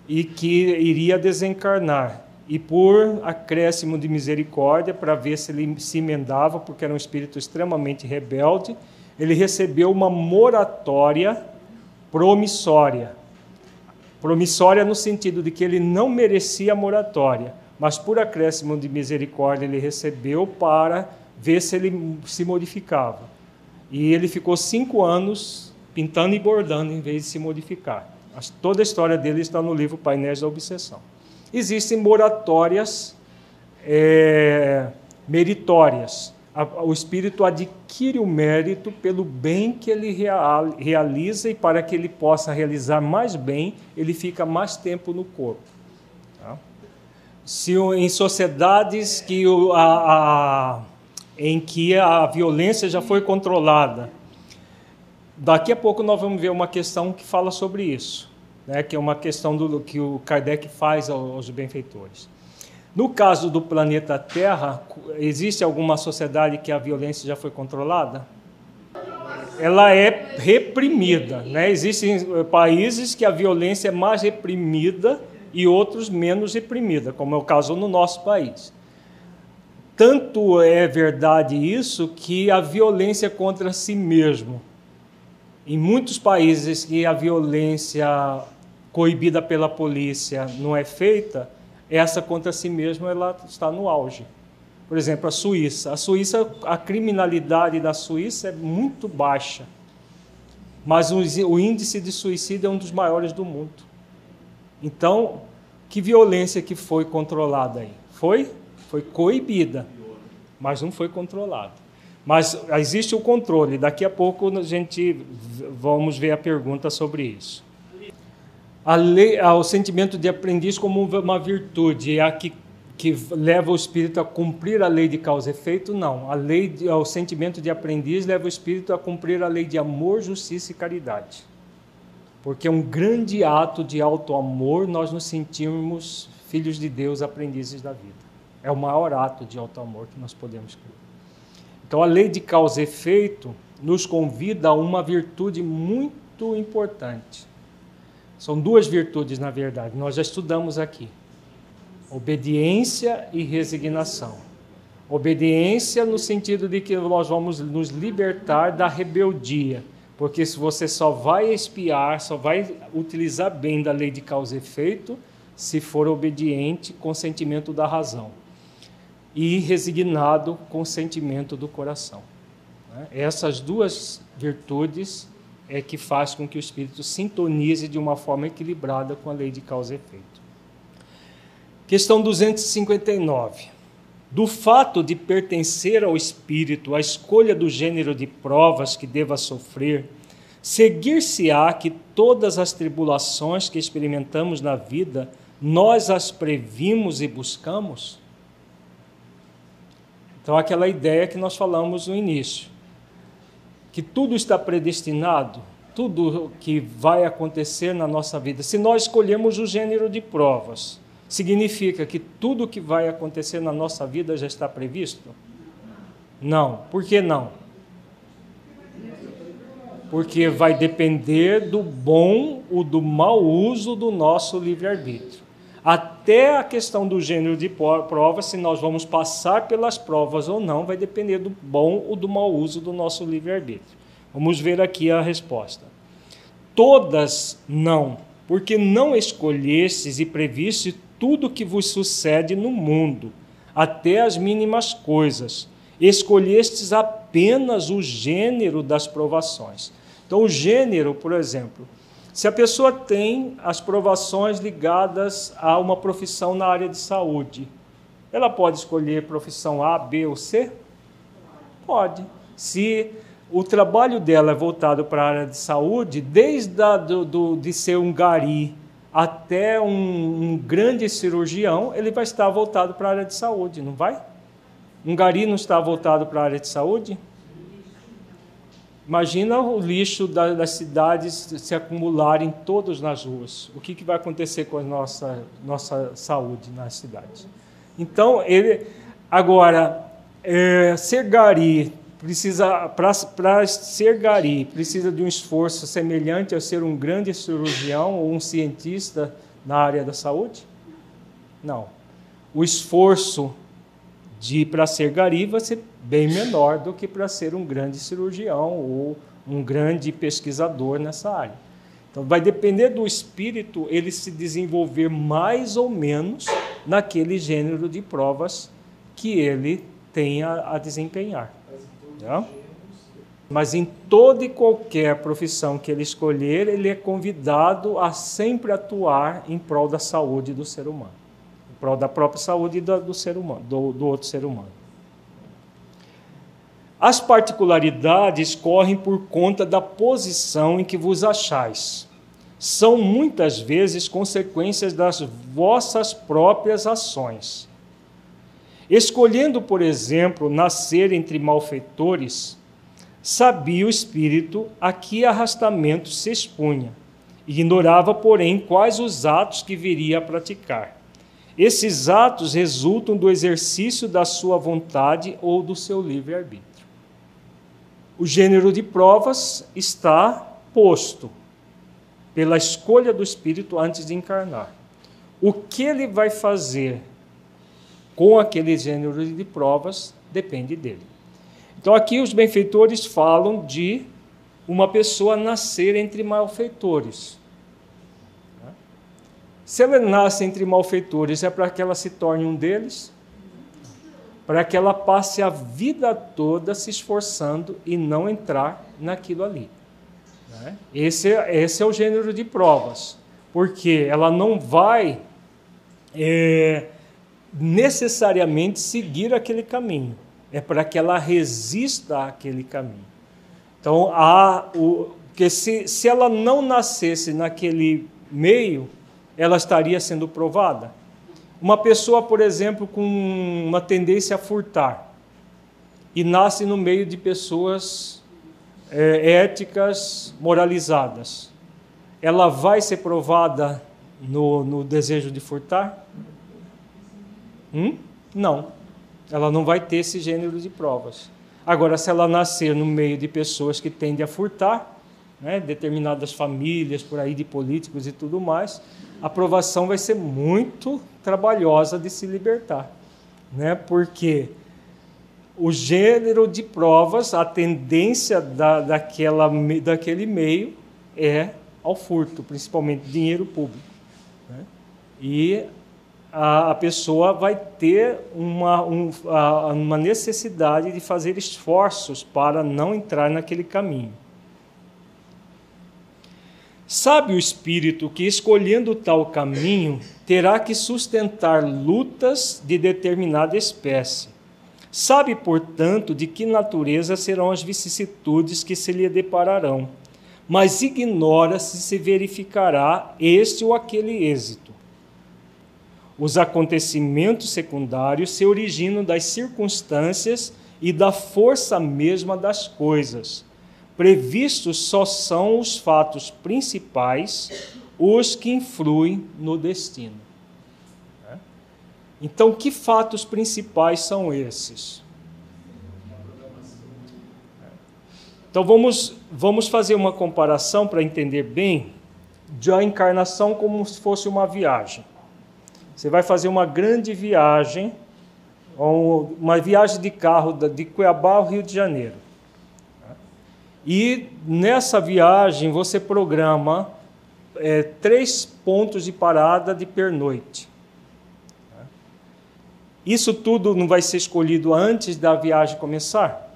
e que iria desencarnar. E por acréscimo de misericórdia, para ver se ele se emendava, porque era um espírito extremamente rebelde, ele recebeu uma moratória promissória. Promissória no sentido de que ele não merecia a moratória mas por acréscimo de misericórdia ele recebeu para ver se ele se modificava. E ele ficou cinco anos pintando e bordando em vez de se modificar. Toda a história dele está no livro Painéis da Obsessão. Existem moratórias é, meritórias. O espírito adquire o mérito pelo bem que ele realiza e para que ele possa realizar mais bem, ele fica mais tempo no corpo se em sociedades que a, a, em que a violência já foi controlada. Daqui a pouco nós vamos ver uma questão que fala sobre isso, né, que é uma questão do que o Kardec faz aos benfeitores. No caso do planeta Terra, existe alguma sociedade que a violência já foi controlada? Ela é reprimida, né? Existem países que a violência é mais reprimida e outros menos reprimida, como é o caso no nosso país. Tanto é verdade isso que a violência contra si mesmo. Em muitos países que a violência coibida pela polícia não é feita, essa contra si mesmo ela está no auge. Por exemplo, a Suíça. A Suíça, a criminalidade da Suíça é muito baixa, mas o índice de suicídio é um dos maiores do mundo. Então, que violência que foi controlada aí? Foi? Foi coibida, mas não foi controlada. Mas existe o controle. Daqui a pouco a gente vamos ver a pergunta sobre isso. Lei, o sentimento de aprendiz como uma virtude é a que, que leva o espírito a cumprir a lei de causa e efeito? Não. A lei, de, o sentimento de aprendiz leva o espírito a cumprir a lei de amor, justiça e caridade. Porque é um grande ato de alto amor nós nos sentimos filhos de Deus, aprendizes da vida. É o maior ato de alto amor que nós podemos criar. Então, a lei de causa e efeito nos convida a uma virtude muito importante. São duas virtudes, na verdade, nós já estudamos aqui: obediência e resignação. Obediência no sentido de que nós vamos nos libertar da rebeldia, porque se você só vai espiar, só vai utilizar bem da lei de causa e efeito se for obediente com sentimento da razão e resignado com o sentimento do coração. Né? Essas duas virtudes é que faz com que o espírito sintonize de uma forma equilibrada com a lei de causa e efeito. Questão 259. Do fato de pertencer ao espírito a escolha do gênero de provas que deva sofrer, seguir-se-á que todas as tribulações que experimentamos na vida, nós as previmos e buscamos? Então, aquela ideia que nós falamos no início, que tudo está predestinado, tudo que vai acontecer na nossa vida, se nós escolhemos o gênero de provas, significa que tudo que vai acontecer na nossa vida já está previsto? Não. Por que não? Porque vai depender do bom ou do mau uso do nosso livre-arbítrio até a questão do gênero de prova, se nós vamos passar pelas provas ou não, vai depender do bom ou do mau uso do nosso livre-arbítrio. Vamos ver aqui a resposta. Todas não, porque não escolhestes e previste tudo que vos sucede no mundo, até as mínimas coisas. Escolhestes apenas o gênero das provações. Então, o gênero, por exemplo, se a pessoa tem as provações ligadas a uma profissão na área de saúde, ela pode escolher profissão A, B ou C? Pode. Se o trabalho dela é voltado para a área de saúde, desde a, do, do, de ser um gari até um, um, grande cirurgião, ele vai estar voltado para a área de saúde, não vai? Um gari não está voltado para a área de saúde? Imagina o lixo das cidades se acumularem todos nas ruas. O que, vai acontecer com a nossa, nossa saúde nas cidades? Então, ele. Agora, é, ser gari precisa para ser gari precisa de um esforço semelhante a ser um grande cirurgião ou um cientista na área da saúde? Não. O esforço de para ser gari ser bem menor do que para ser um grande cirurgião ou um grande pesquisador nessa área. Então, vai depender do espírito ele se desenvolver mais ou menos naquele gênero de provas que ele tenha a desempenhar. Tá? Mas em toda e qualquer profissão que ele escolher, ele é convidado a sempre atuar em prol da saúde do ser humano, em prol da própria saúde do, do ser humano, do, do outro ser humano. As particularidades correm por conta da posição em que vos achais. São muitas vezes consequências das vossas próprias ações. Escolhendo, por exemplo, nascer entre malfeitores, sabia o espírito a que arrastamento se expunha. Ignorava, porém, quais os atos que viria a praticar. Esses atos resultam do exercício da sua vontade ou do seu livre-arbítrio o gênero de provas está posto pela escolha do espírito antes de encarnar. O que ele vai fazer com aquele gênero de provas depende dele. Então aqui os benfeitores falam de uma pessoa nascer entre malfeitores. Se ela nasce entre malfeitores, é para que ela se torne um deles? Para que ela passe a vida toda se esforçando e não entrar naquilo ali. Né? Esse, esse é o gênero de provas, porque ela não vai é, necessariamente seguir aquele caminho. é para que ela resista àquele caminho. Então, há o, porque se, se ela não nascesse naquele meio, ela estaria sendo provada. Uma pessoa, por exemplo, com uma tendência a furtar e nasce no meio de pessoas é, éticas moralizadas, ela vai ser provada no, no desejo de furtar? Hum? Não. Ela não vai ter esse gênero de provas. Agora, se ela nascer no meio de pessoas que tendem a furtar, né, determinadas famílias por aí de políticos e tudo mais, a aprovação vai ser muito trabalhosa de se libertar, né? Porque o gênero de provas, a tendência da, daquela, daquele meio é ao furto, principalmente dinheiro público. Né? E a, a, pessoa vai ter uma, um, a, uma necessidade de fazer esforços para não entrar naquele caminho. Sabe o espírito que, escolhendo tal caminho, terá que sustentar lutas de determinada espécie. Sabe, portanto, de que natureza serão as vicissitudes que se lhe depararão, mas ignora se se verificará este ou aquele êxito. Os acontecimentos secundários se originam das circunstâncias e da força mesma das coisas previstos só são os fatos principais, os que influem no destino. Então, que fatos principais são esses? Então, vamos, vamos fazer uma comparação para entender bem de a encarnação como se fosse uma viagem. Você vai fazer uma grande viagem, uma viagem de carro de Cuiabá ao Rio de Janeiro. E nessa viagem você programa é, três pontos de parada de pernoite. Isso tudo não vai ser escolhido antes da viagem começar?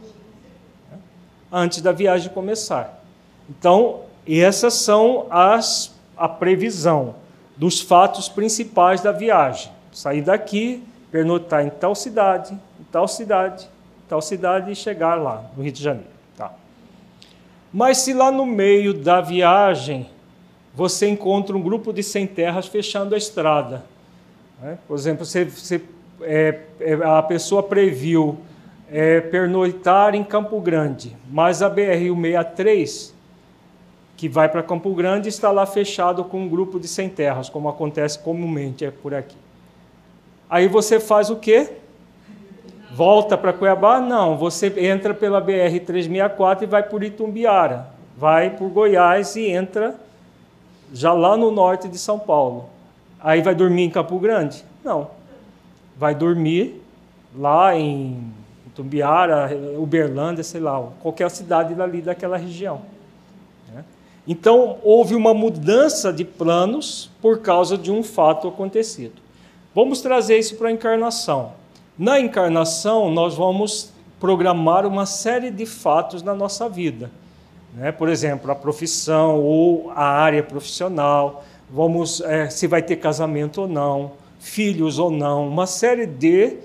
Antes da viagem começar. Então, essas são as a previsão dos fatos principais da viagem. Sair daqui, pernoitar em tal cidade, em tal cidade, em tal cidade e chegar lá, no Rio de Janeiro. Mas se lá no meio da viagem você encontra um grupo de sem terras fechando a estrada, né? por exemplo, você, você é, é, a pessoa previu é, pernoitar em Campo Grande, mas a BR-163, que vai para Campo Grande, está lá fechado com um grupo de sem terras, como acontece comumente é por aqui. Aí você faz o quê? Volta para Cuiabá? Não, você entra pela BR 364 e vai por Itumbiara, vai por Goiás e entra já lá no norte de São Paulo. Aí vai dormir em Campo Grande? Não. Vai dormir lá em Itumbiara, Uberlândia, sei lá, qualquer cidade dali daquela região. Né? Então, houve uma mudança de planos por causa de um fato acontecido. Vamos trazer isso para a encarnação. Na encarnação, nós vamos programar uma série de fatos na nossa vida. Né? Por exemplo, a profissão ou a área profissional, vamos é, se vai ter casamento ou não, filhos ou não, uma série de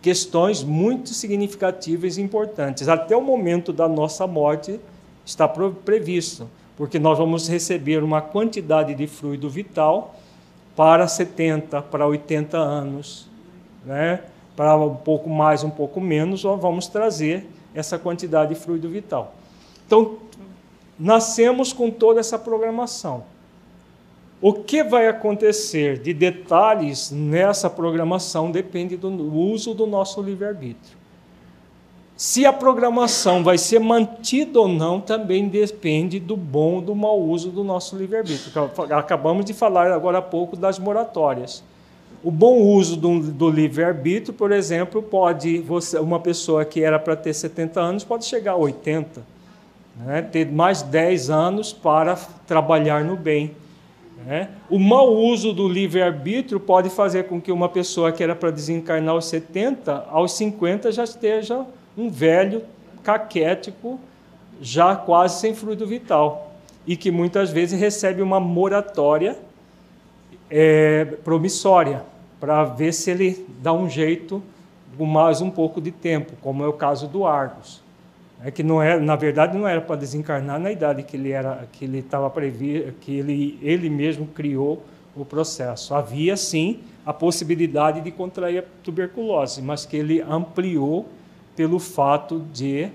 questões muito significativas e importantes. Até o momento da nossa morte está previsto, porque nós vamos receber uma quantidade de fluido vital para 70, para 80 anos, né? Para um pouco mais, um pouco menos, vamos trazer essa quantidade de fluido vital. Então, nascemos com toda essa programação. O que vai acontecer de detalhes nessa programação depende do uso do nosso livre-arbítrio. Se a programação vai ser mantida ou não também depende do bom ou do mau uso do nosso livre-arbítrio. Acabamos de falar agora há pouco das moratórias. O bom uso do, do livre-arbítrio, por exemplo, pode você, uma pessoa que era para ter 70 anos pode chegar a 80, né? ter mais 10 anos para trabalhar no bem. Né? O mau uso do livre-arbítrio pode fazer com que uma pessoa que era para desencarnar aos 70, aos 50 já esteja um velho caquético, já quase sem fluido vital, e que muitas vezes recebe uma moratória é, promissória, para ver se ele dá um jeito com mais um pouco de tempo, como é o caso do Argos. É que não era, na verdade não era para desencarnar na idade que ele era, que ele estava previsto, que ele ele mesmo criou o processo. Havia sim a possibilidade de contrair a tuberculose, mas que ele ampliou pelo fato de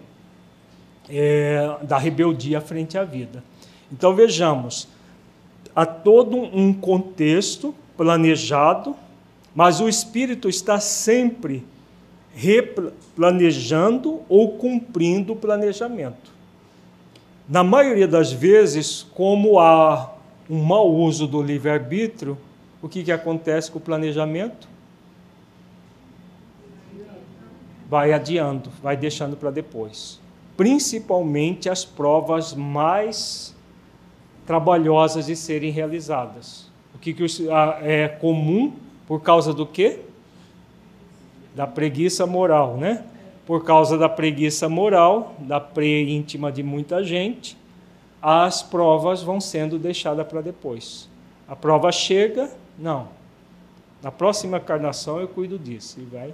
é, da rebeldia frente à vida. Então vejamos, há todo um contexto planejado, mas o espírito está sempre replanejando ou cumprindo o planejamento. Na maioria das vezes, como há um mau uso do livre-arbítrio, o que, que acontece com o planejamento? Vai adiando, vai deixando para depois. Principalmente as provas mais trabalhosas de serem realizadas. O que, que é comum por causa do quê? da preguiça moral, né? Por causa da preguiça moral, da pré-íntima de muita gente, as provas vão sendo deixadas para depois. A prova chega, não. Na próxima encarnação eu cuido disso. E vai.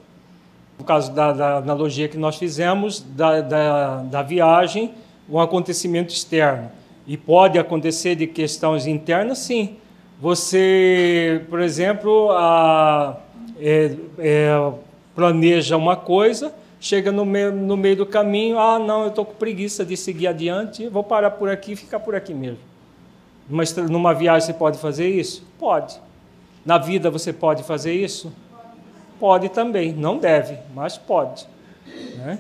No caso da, da analogia que nós fizemos, da, da, da viagem, um acontecimento externo. E pode acontecer de questões internas, sim. Você, por exemplo, a, é, é, planeja uma coisa, chega no meio, no meio do caminho, ah, não, eu estou com preguiça de seguir adiante, vou parar por aqui e ficar por aqui mesmo. Numa, numa viagem você pode fazer isso? Pode. Na vida você pode fazer isso? Pode também. Não deve, mas pode. Né?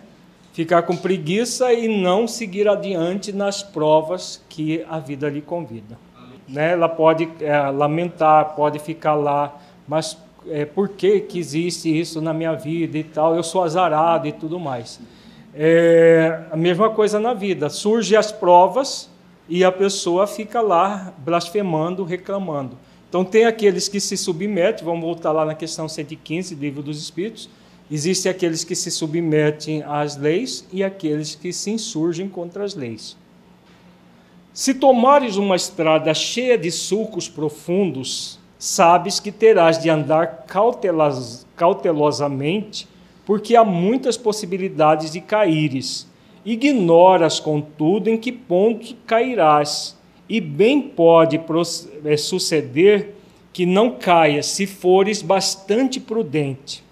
Ficar com preguiça e não seguir adiante nas provas que a vida lhe convida. Né? Ela pode é, lamentar, pode ficar lá, mas é, por que, que existe isso na minha vida e tal, eu sou azarado e tudo mais. É, a mesma coisa na vida, surgem as provas e a pessoa fica lá blasfemando, reclamando. Então tem aqueles que se submetem, vamos voltar lá na questão 115 do Livro dos Espíritos, existem aqueles que se submetem às leis e aqueles que se insurgem contra as leis. Se tomares uma estrada cheia de sulcos profundos, sabes que terás de andar cautelos, cautelosamente, porque há muitas possibilidades de caíres. Ignoras, contudo, em que ponto cairás, e bem pode é, suceder que não caias se fores bastante prudente.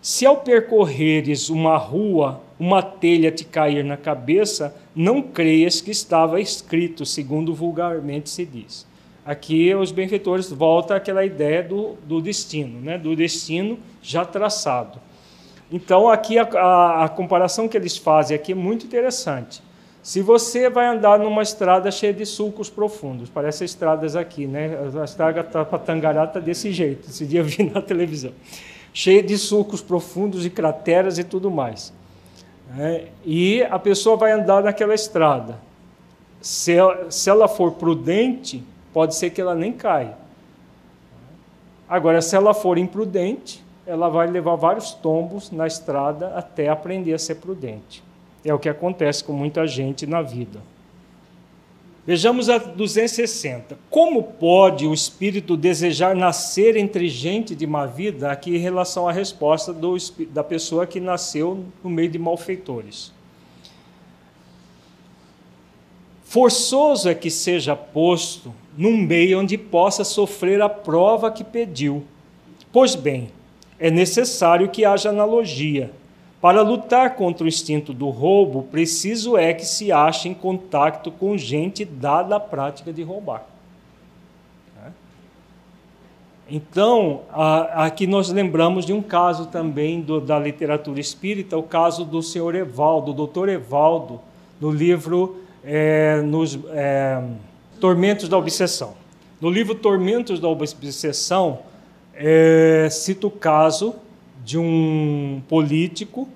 Se ao percorreres uma rua, uma telha te cair na cabeça, não creias que estava escrito, segundo vulgarmente se diz aqui os benfeitores voltam àquela ideia do, do destino, né? do destino já traçado. Então, aqui a, a, a, comparação que eles fazem aqui é muito interessante. Se você vai andar numa estrada cheia de sulcos profundos, parece estradas aqui, né? A estrada para Tangará está desse jeito, esse dia eu vi na televisão. Cheia de sulcos profundos e crateras e tudo mais. É, e a pessoa vai andar naquela estrada. Se, se ela for prudente, pode ser que ela nem caia. Agora, se ela for imprudente, ela vai levar vários tombos na estrada até aprender a ser prudente. É o que acontece com muita gente na vida. Vejamos a 260. Como pode o espírito desejar nascer entre gente de má vida? Aqui em relação à resposta do, da pessoa que nasceu no meio de malfeitores. Forçoso é que seja posto num meio onde possa sofrer a prova que pediu. Pois bem, é necessário que haja analogia. Para lutar contra o instinto do roubo, preciso é que se ache em contato com gente dada a prática de roubar. É? Então, aqui nós lembramos de um caso também do, da literatura espírita, o caso do senhor Evaldo, do doutor Evaldo, no livro é, nos é, Tormentos da Obsessão. No livro Tormentos da Obsessão, é, cita o caso de um político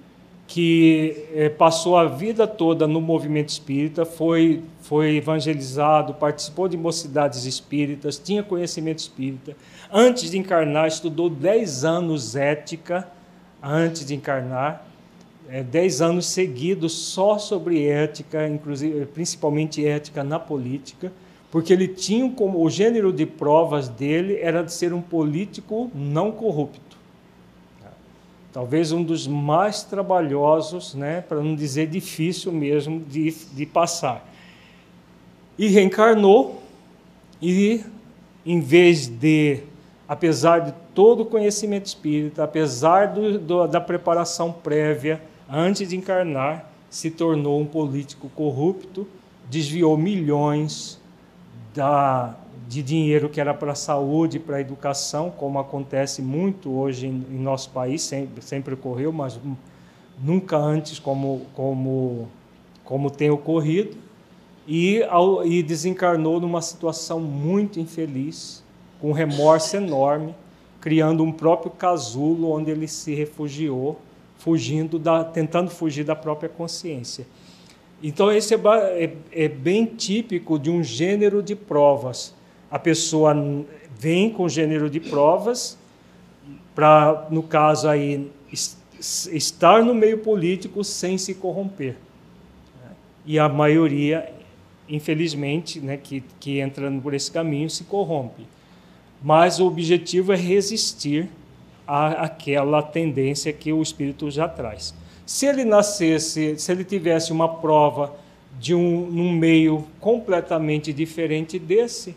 que é, passou a vida toda no movimento espírita, foi, foi evangelizado, participou de mocidades espíritas, tinha conhecimento espírita. Antes de encarnar, estudou 10 anos ética, antes de encarnar, é, dez anos seguidos só sobre ética, inclusive, principalmente ética na política, porque ele tinha como o gênero de provas dele era de ser um político não corrupto. Talvez um dos mais trabalhosos, né, para não dizer difícil mesmo de, de passar. E reencarnou, e em vez de, apesar de todo o conhecimento espírita, apesar do, do, da preparação prévia antes de encarnar, se tornou um político corrupto, desviou milhões da, de dinheiro que era para a saúde, para a educação, como acontece muito hoje em, em nosso país, sempre, sempre ocorreu, mas nunca antes como, como, como tem ocorrido, e, ao, e desencarnou numa situação muito infeliz, com remorso enorme, criando um próprio casulo onde ele se refugiou, fugindo da, tentando fugir da própria consciência. Então, esse é, é, é bem típico de um gênero de provas a pessoa vem com gênero de provas para, no caso aí, estar no meio político sem se corromper. E a maioria, infelizmente, né, que, que entra por esse caminho, se corrompe. Mas o objetivo é resistir à, àquela tendência que o espírito já traz. Se ele nascesse, se ele tivesse uma prova de um, um meio completamente diferente desse,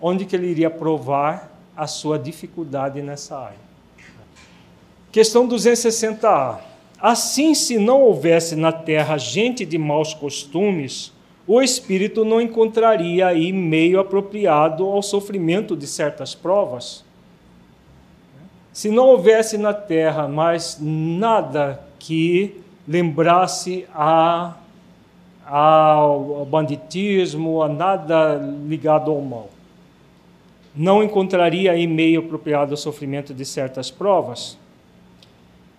onde que ele iria provar a sua dificuldade nessa área. Questão 260A. Assim, se não houvesse na terra gente de maus costumes, o espírito não encontraria aí meio apropriado ao sofrimento de certas provas. Se não houvesse na terra mais nada que lembrasse a, ao banditismo, a nada ligado ao mal não encontraria aí meio apropriado ao sofrimento de certas provas?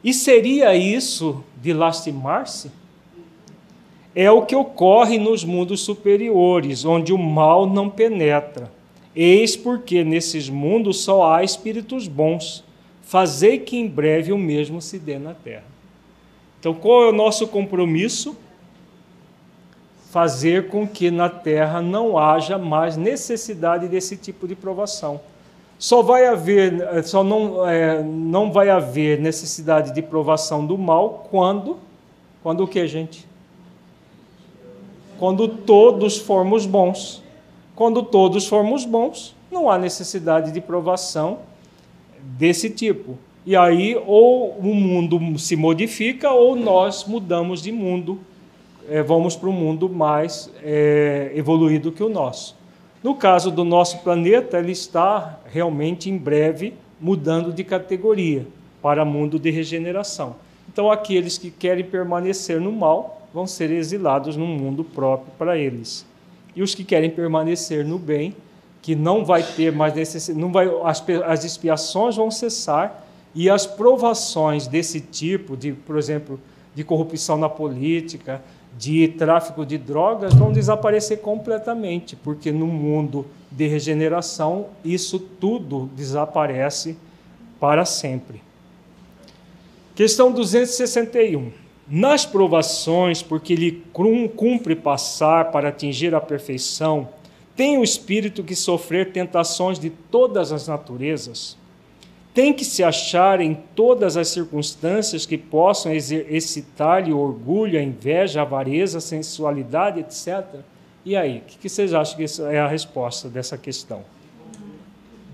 E seria isso de lastimar-se? É o que ocorre nos mundos superiores, onde o mal não penetra. Eis porque nesses mundos só há espíritos bons. Fazei que em breve o mesmo se dê na terra. Então, qual é o nosso compromisso? Fazer com que na terra não haja mais necessidade desse tipo de provação. Só vai haver, só não, é, não vai haver necessidade de provação do mal quando, quando o que, gente? Quando todos formos bons. Quando todos formos bons, não há necessidade de provação desse tipo. E aí, ou o mundo se modifica, ou nós mudamos de mundo é, vamos para um mundo mais é, evoluído que o nosso. No caso do nosso planeta, ele está realmente em breve mudando de categoria para mundo de regeneração. Então, aqueles que querem permanecer no mal vão ser exilados num mundo próprio para eles. E os que querem permanecer no bem, que não vai ter mais necessidade, não vai, as, as expiações vão cessar e as provações desse tipo, de, por exemplo, de corrupção na política, de tráfico de drogas vão desaparecer completamente, porque no mundo de regeneração isso tudo desaparece para sempre. Questão 261. Nas provações, porque lhe cumpre passar para atingir a perfeição, tem o espírito que sofrer tentações de todas as naturezas tem que se achar em todas as circunstâncias que possam excitar-lhe orgulho, a inveja, a avareza, a sensualidade, etc. E aí, o que vocês acham que é a resposta dessa questão?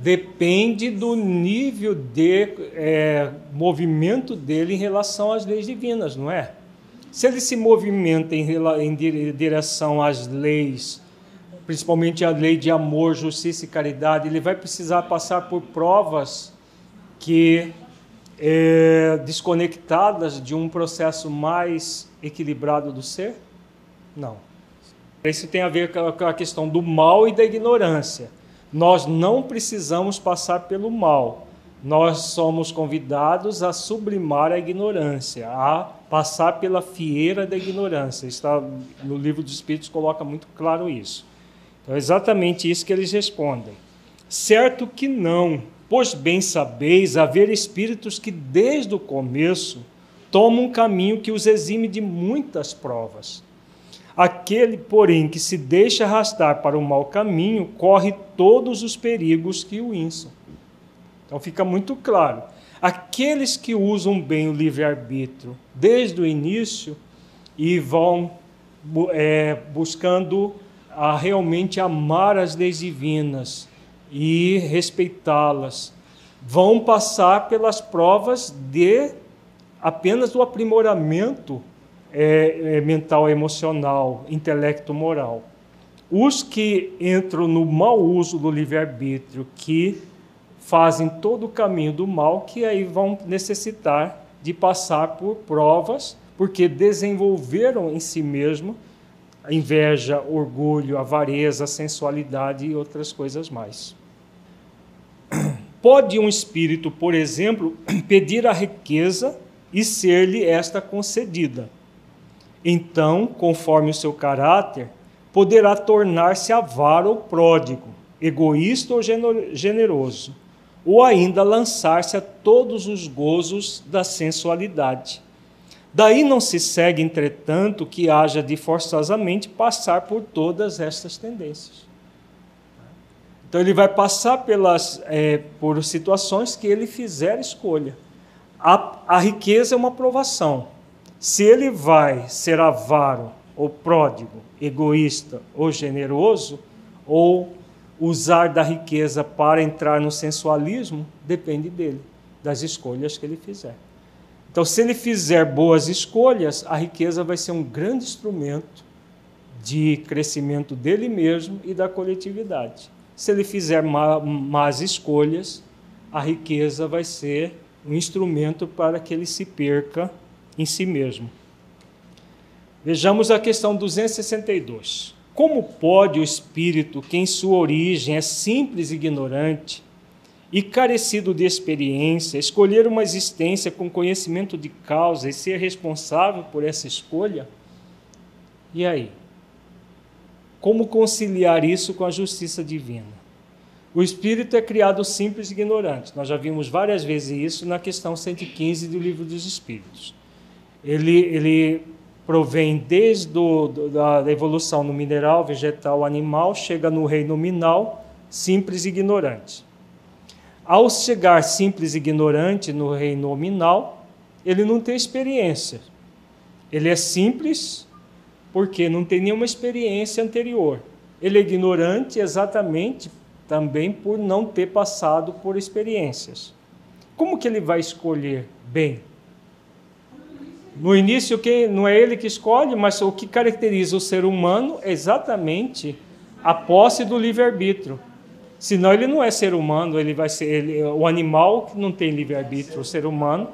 Depende do nível de é, movimento dele em relação às leis divinas, não é? Se ele se movimenta em, em direção às leis, principalmente a lei de amor, justiça e caridade, ele vai precisar passar por provas que é, desconectadas de um processo mais equilibrado do ser? Não. Isso tem a ver com a questão do mal e da ignorância. Nós não precisamos passar pelo mal. Nós somos convidados a sublimar a ignorância, a passar pela fieira da ignorância. Está no livro dos Espíritos coloca muito claro isso. Então é exatamente isso que eles respondem. Certo que não, Pois bem sabeis haver espíritos que desde o começo tomam um caminho que os exime de muitas provas. Aquele, porém, que se deixa arrastar para o mau caminho, corre todos os perigos que o inçam. Então fica muito claro. Aqueles que usam bem o livre-arbítrio desde o início e vão é, buscando a realmente amar as leis divinas e respeitá-las, vão passar pelas provas de apenas do aprimoramento é, é, mental, emocional, intelecto, moral. Os que entram no mau uso do livre-arbítrio, que fazem todo o caminho do mal, que aí vão necessitar de passar por provas, porque desenvolveram em si mesmo a inveja, orgulho, avareza, sensualidade e outras coisas mais. Pode um espírito, por exemplo, [clears throat] pedir a riqueza e ser-lhe esta concedida. Então, conforme o seu caráter, poderá tornar-se avaro ou pródigo, egoísta ou generoso ou ainda lançar-se a todos os gozos da sensualidade. Daí não se segue, entretanto, que haja de forçosamente passar por todas estas tendências. Então ele vai passar pelas, é, por situações que ele fizer escolha. A, a riqueza é uma provação. Se ele vai ser avaro, ou pródigo, egoísta ou generoso, ou usar da riqueza para entrar no sensualismo depende dele, das escolhas que ele fizer. Então, se ele fizer boas escolhas, a riqueza vai ser um grande instrumento de crescimento dele mesmo e da coletividade. Se ele fizer más escolhas, a riqueza vai ser um instrumento para que ele se perca em si mesmo. Vejamos a questão 262. Como pode o espírito, que em sua origem é simples e ignorante e carecido de experiência, escolher uma existência com conhecimento de causa e ser responsável por essa escolha? E aí? Como conciliar isso com a justiça divina? O espírito é criado simples e ignorante. Nós já vimos várias vezes isso na questão 115 do Livro dos Espíritos. Ele, ele provém desde do, da, evolução no mineral, vegetal, animal, chega no reino nominal, simples e ignorante. Ao chegar simples e ignorante no reino nominal, ele não tem experiência. Ele é simples porque não tem nenhuma experiência anterior. Ele é ignorante exatamente também por não ter passado por experiências. Como que ele vai escolher bem? No início, quem, não é ele que escolhe, mas o que caracteriza o ser humano é exatamente a posse do livre-arbítrio. Senão ele não é ser humano, ele vai ser ele, o animal que não tem livre-arbítrio, o ser humano.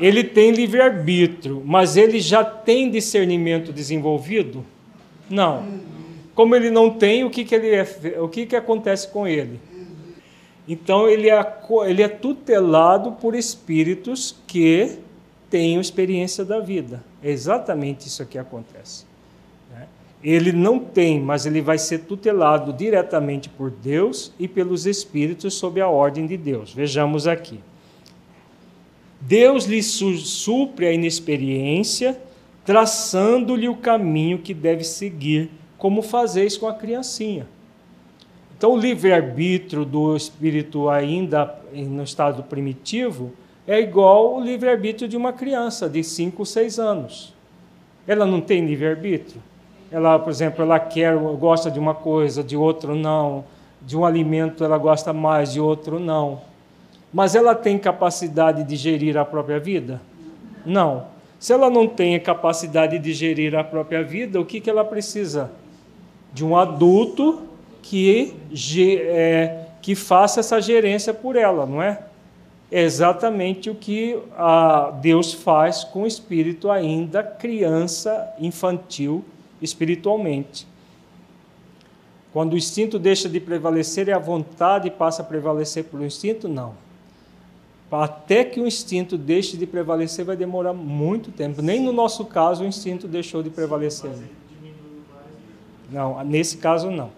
Ele tem livre-arbítrio, mas ele já tem discernimento desenvolvido? Não. Como ele não tem, o que, que, ele é, o que, que acontece com ele? Então ele é, ele é tutelado por espíritos que tenham experiência da vida. É exatamente isso que acontece. Ele não tem, mas ele vai ser tutelado diretamente por Deus e pelos espíritos sob a ordem de Deus. Vejamos aqui. Deus lhe supre a inexperiência, traçando-lhe o caminho que deve seguir, como fazeis com a criancinha. Então, o livre-arbítrio do espírito ainda no estado primitivo é igual o livre-arbítrio de uma criança de 5, 6 anos. Ela não tem livre-arbítrio. Ela, por exemplo, ela quer, gosta de uma coisa, de outro não. De um alimento ela gosta mais, de outro não. Mas ela tem capacidade de gerir a própria vida? Não. Se ela não tem capacidade de gerir a própria vida, o que, que ela precisa? De um adulto que, é, que faça essa gerência por ela, não é? é exatamente o que Deus faz com o espírito ainda criança, infantil, espiritualmente. Quando o instinto deixa de prevalecer e a vontade passa a prevalecer pelo instinto, não. Até que o instinto deixe de prevalecer vai demorar muito tempo. Nem no nosso caso o instinto deixou de prevalecer. Não, nesse caso não.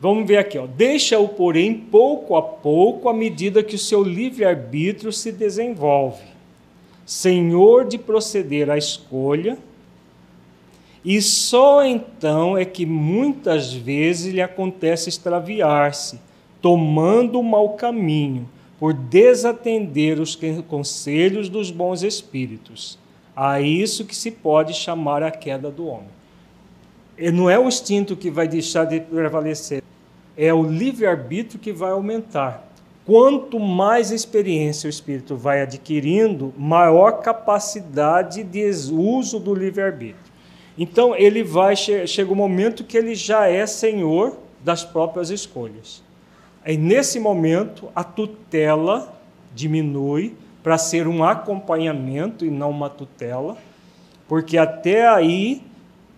Vamos ver aqui, ó. Deixa-o, porém, pouco a pouco, à medida que o seu livre-arbítrio se desenvolve. Senhor de proceder à escolha, e só então é que muitas vezes lhe acontece extraviar-se, tomando o mau caminho, por desatender os conselhos dos bons espíritos. A isso que se pode chamar a queda do homem. E não é o instinto que vai deixar de prevalecer, é o livre-arbítrio que vai aumentar. Quanto mais experiência o espírito vai adquirindo, maior capacidade de uso do livre-arbítrio. Então ele vai chega o momento que ele já é senhor das próprias escolhas. Aí nesse momento a tutela diminui para ser um acompanhamento e não uma tutela, porque até aí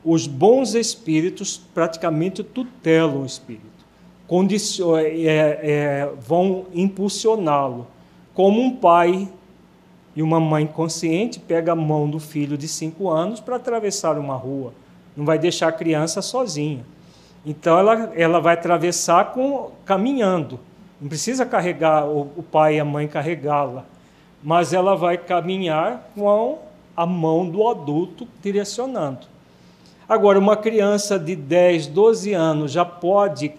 os bons espíritos praticamente tutelam o espírito, é, é, vão impulsioná-lo, como um pai e uma mãe consciente pega a mão do filho de cinco anos para atravessar uma rua. Não vai deixar a criança sozinha. Então ela, ela vai atravessar com, caminhando. Não precisa carregar o, o pai e a mãe carregá-la, mas ela vai caminhar com a mão do adulto direcionando. Agora, uma criança de 10, 12 anos já pode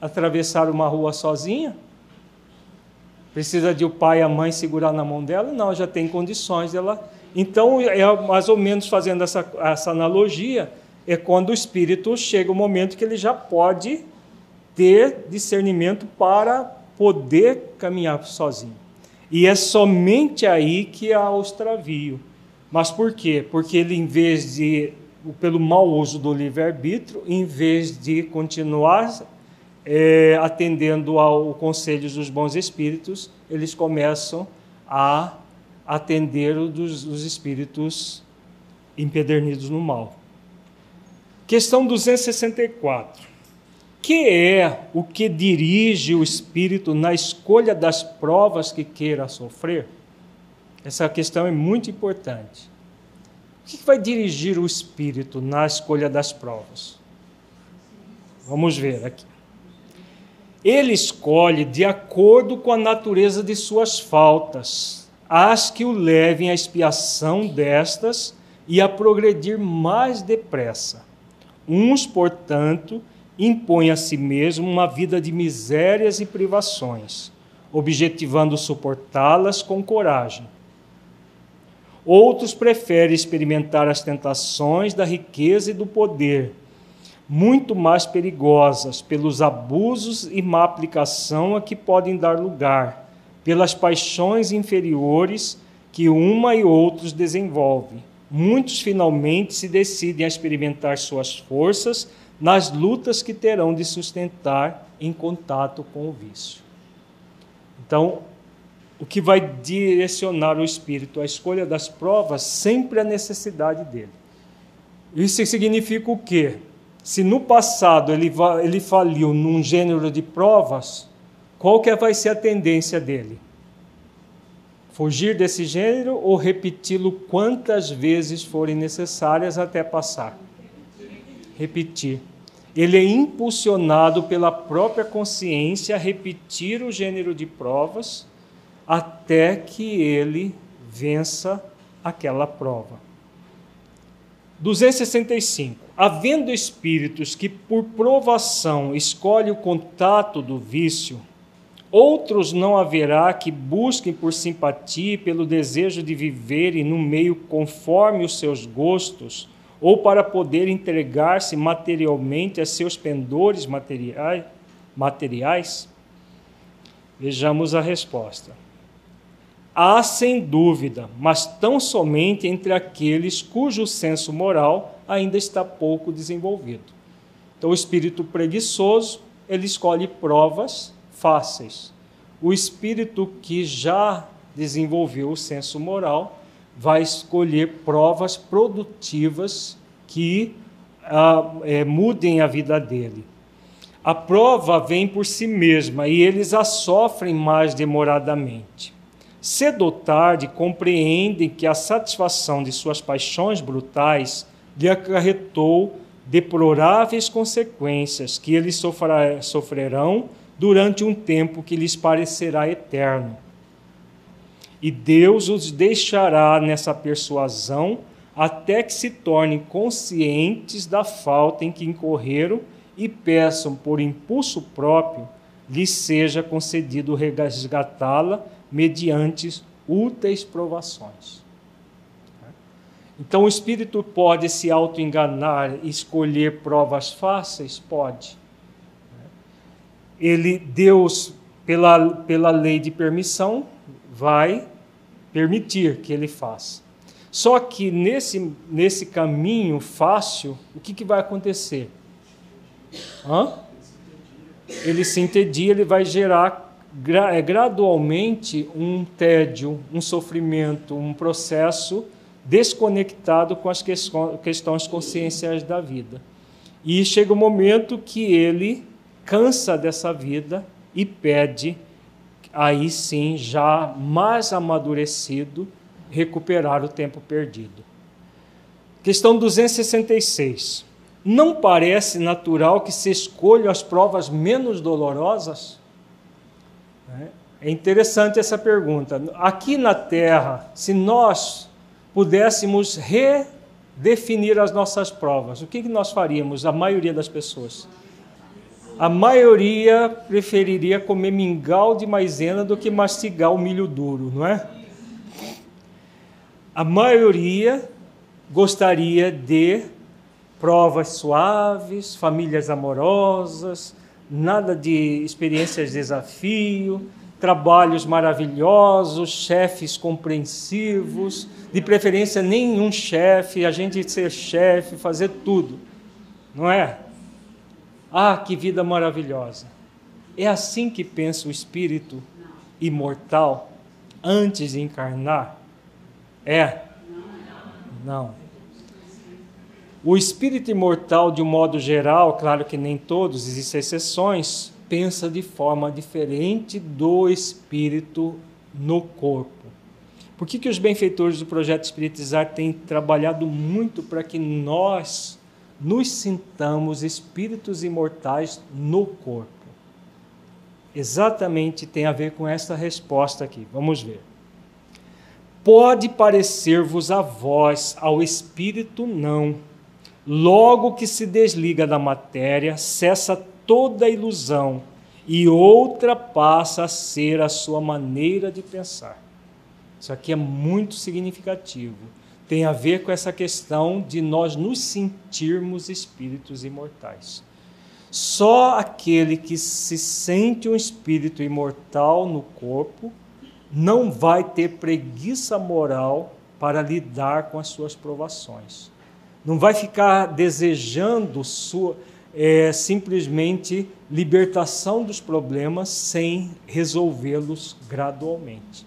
atravessar uma rua sozinha? Precisa de o pai e a mãe segurar na mão dela? Não, já tem condições dela. Então, é mais ou menos fazendo essa, essa analogia, é quando o espírito chega o momento que ele já pode ter discernimento para poder caminhar sozinho. E é somente aí que há o extravio. Mas por quê? Porque ele, em vez de, pelo mau uso do livre-arbítrio, em vez de continuar é, atendendo ao conselho dos bons espíritos, eles começam a atender dos, dos espíritos empedernidos no mal. Questão 264. Que é o que dirige o espírito na escolha das provas que queira sofrer? Essa questão é muito importante. O que vai dirigir o espírito na escolha das provas? Vamos ver aqui. Ele escolhe de acordo com a natureza de suas faltas, as que o levem à expiação destas e a progredir mais depressa. Uns, portanto, impõem a si mesmo uma vida de misérias e privações, objetivando suportá-las com coragem. Outros preferem experimentar as tentações da riqueza e do poder muito mais perigosas pelos abusos e má aplicação a que podem dar lugar, pelas paixões inferiores que uma e outros desenvolvem. Muitos finalmente se decidem a experimentar suas forças nas lutas que terão de sustentar em contato com o vício. Então, o que vai direcionar o espírito à escolha das provas sempre a necessidade dele. Isso significa o quê? Se no passado ele, ele faliu num gênero de provas, qual que vai ser a tendência dele? Fugir desse gênero ou repeti-lo quantas vezes forem necessárias até passar? Repetir. Ele é impulsionado pela própria consciência a repetir o gênero de provas até que ele vença aquela prova. 265. Havendo espíritos que por provação escolhem o contato do vício, outros não haverá que busquem por simpatia e pelo desejo de viverem no meio conforme os seus gostos, ou para poder entregar-se materialmente a seus pendores materiais? materiais? Vejamos a resposta. Há sem dúvida, mas tão somente entre aqueles cujo senso moral ainda está pouco desenvolvido. Então, o espírito preguiçoso, ele escolhe provas fáceis. O espírito que já desenvolveu o senso moral vai escolher provas produtivas que ah, é, mudem a vida dele. A prova vem por si mesma e eles a sofrem mais demoradamente. Cedo ou tarde compreendem que a satisfação de suas paixões brutais lhe acarretou deploráveis consequências que eles sofrerão durante um tempo que lhes parecerá eterno. E Deus os deixará nessa persuasão até que se tornem conscientes da falta em que incorreram e peçam por impulso próprio lhe seja concedido resgatá-la mediante úteis provações. Então o espírito pode se auto-enganar e escolher provas fáceis? Pode. Ele, Deus, pela, pela lei de permissão, vai permitir que ele faça. Só que nesse, nesse caminho fácil, o que, que vai acontecer? Hã? Ele se entedia, ele vai gerar é, gradualmente um tédio, um sofrimento, um processo desconectado com as questões conscienciais da vida. E chega o um momento que ele cansa dessa vida e pede, aí sim, já mais amadurecido, recuperar o tempo perdido. Questão 266. Não parece natural que se escolham as provas menos dolorosas? É interessante essa pergunta. Aqui na Terra, se nós pudéssemos redefinir as nossas provas, o que, nós faríamos, a maioria das pessoas? A maioria preferiria comer mingau de maisena do que mastigar o milho duro, não é? A maioria gostaria de provas suaves, famílias amorosas, nada de experiências de desafio, trabalhos maravilhosos, chefes compreensivos, de preferência nenhum chefe, a gente ser chefe, fazer tudo, não é? Ah, que vida maravilhosa! É assim que pensa o espírito imortal antes de encarnar? É? Não. O espírito imortal, de um modo geral, claro que nem todos, existem exceções, pensa de forma diferente do espírito no corpo. Por que, que os benfeitores do projeto Espiritizar têm trabalhado muito para que nós nos sintamos espíritos imortais no corpo? Exatamente tem a ver com essa resposta aqui. Vamos ver. Pode parecer-vos a vós, ao espírito não. Logo que se desliga da matéria, cessa toda ilusão e outra passa a ser a sua maneira de pensar. Isso aqui é muito significativo. Tem a ver com essa questão de nós nos sentirmos espíritos imortais. Só aquele que se sente um espírito imortal no corpo não vai ter preguiça moral para lidar com as suas provações. Não vai ficar desejando sua, é simplesmente libertação dos problemas sem resolvê-los gradualmente.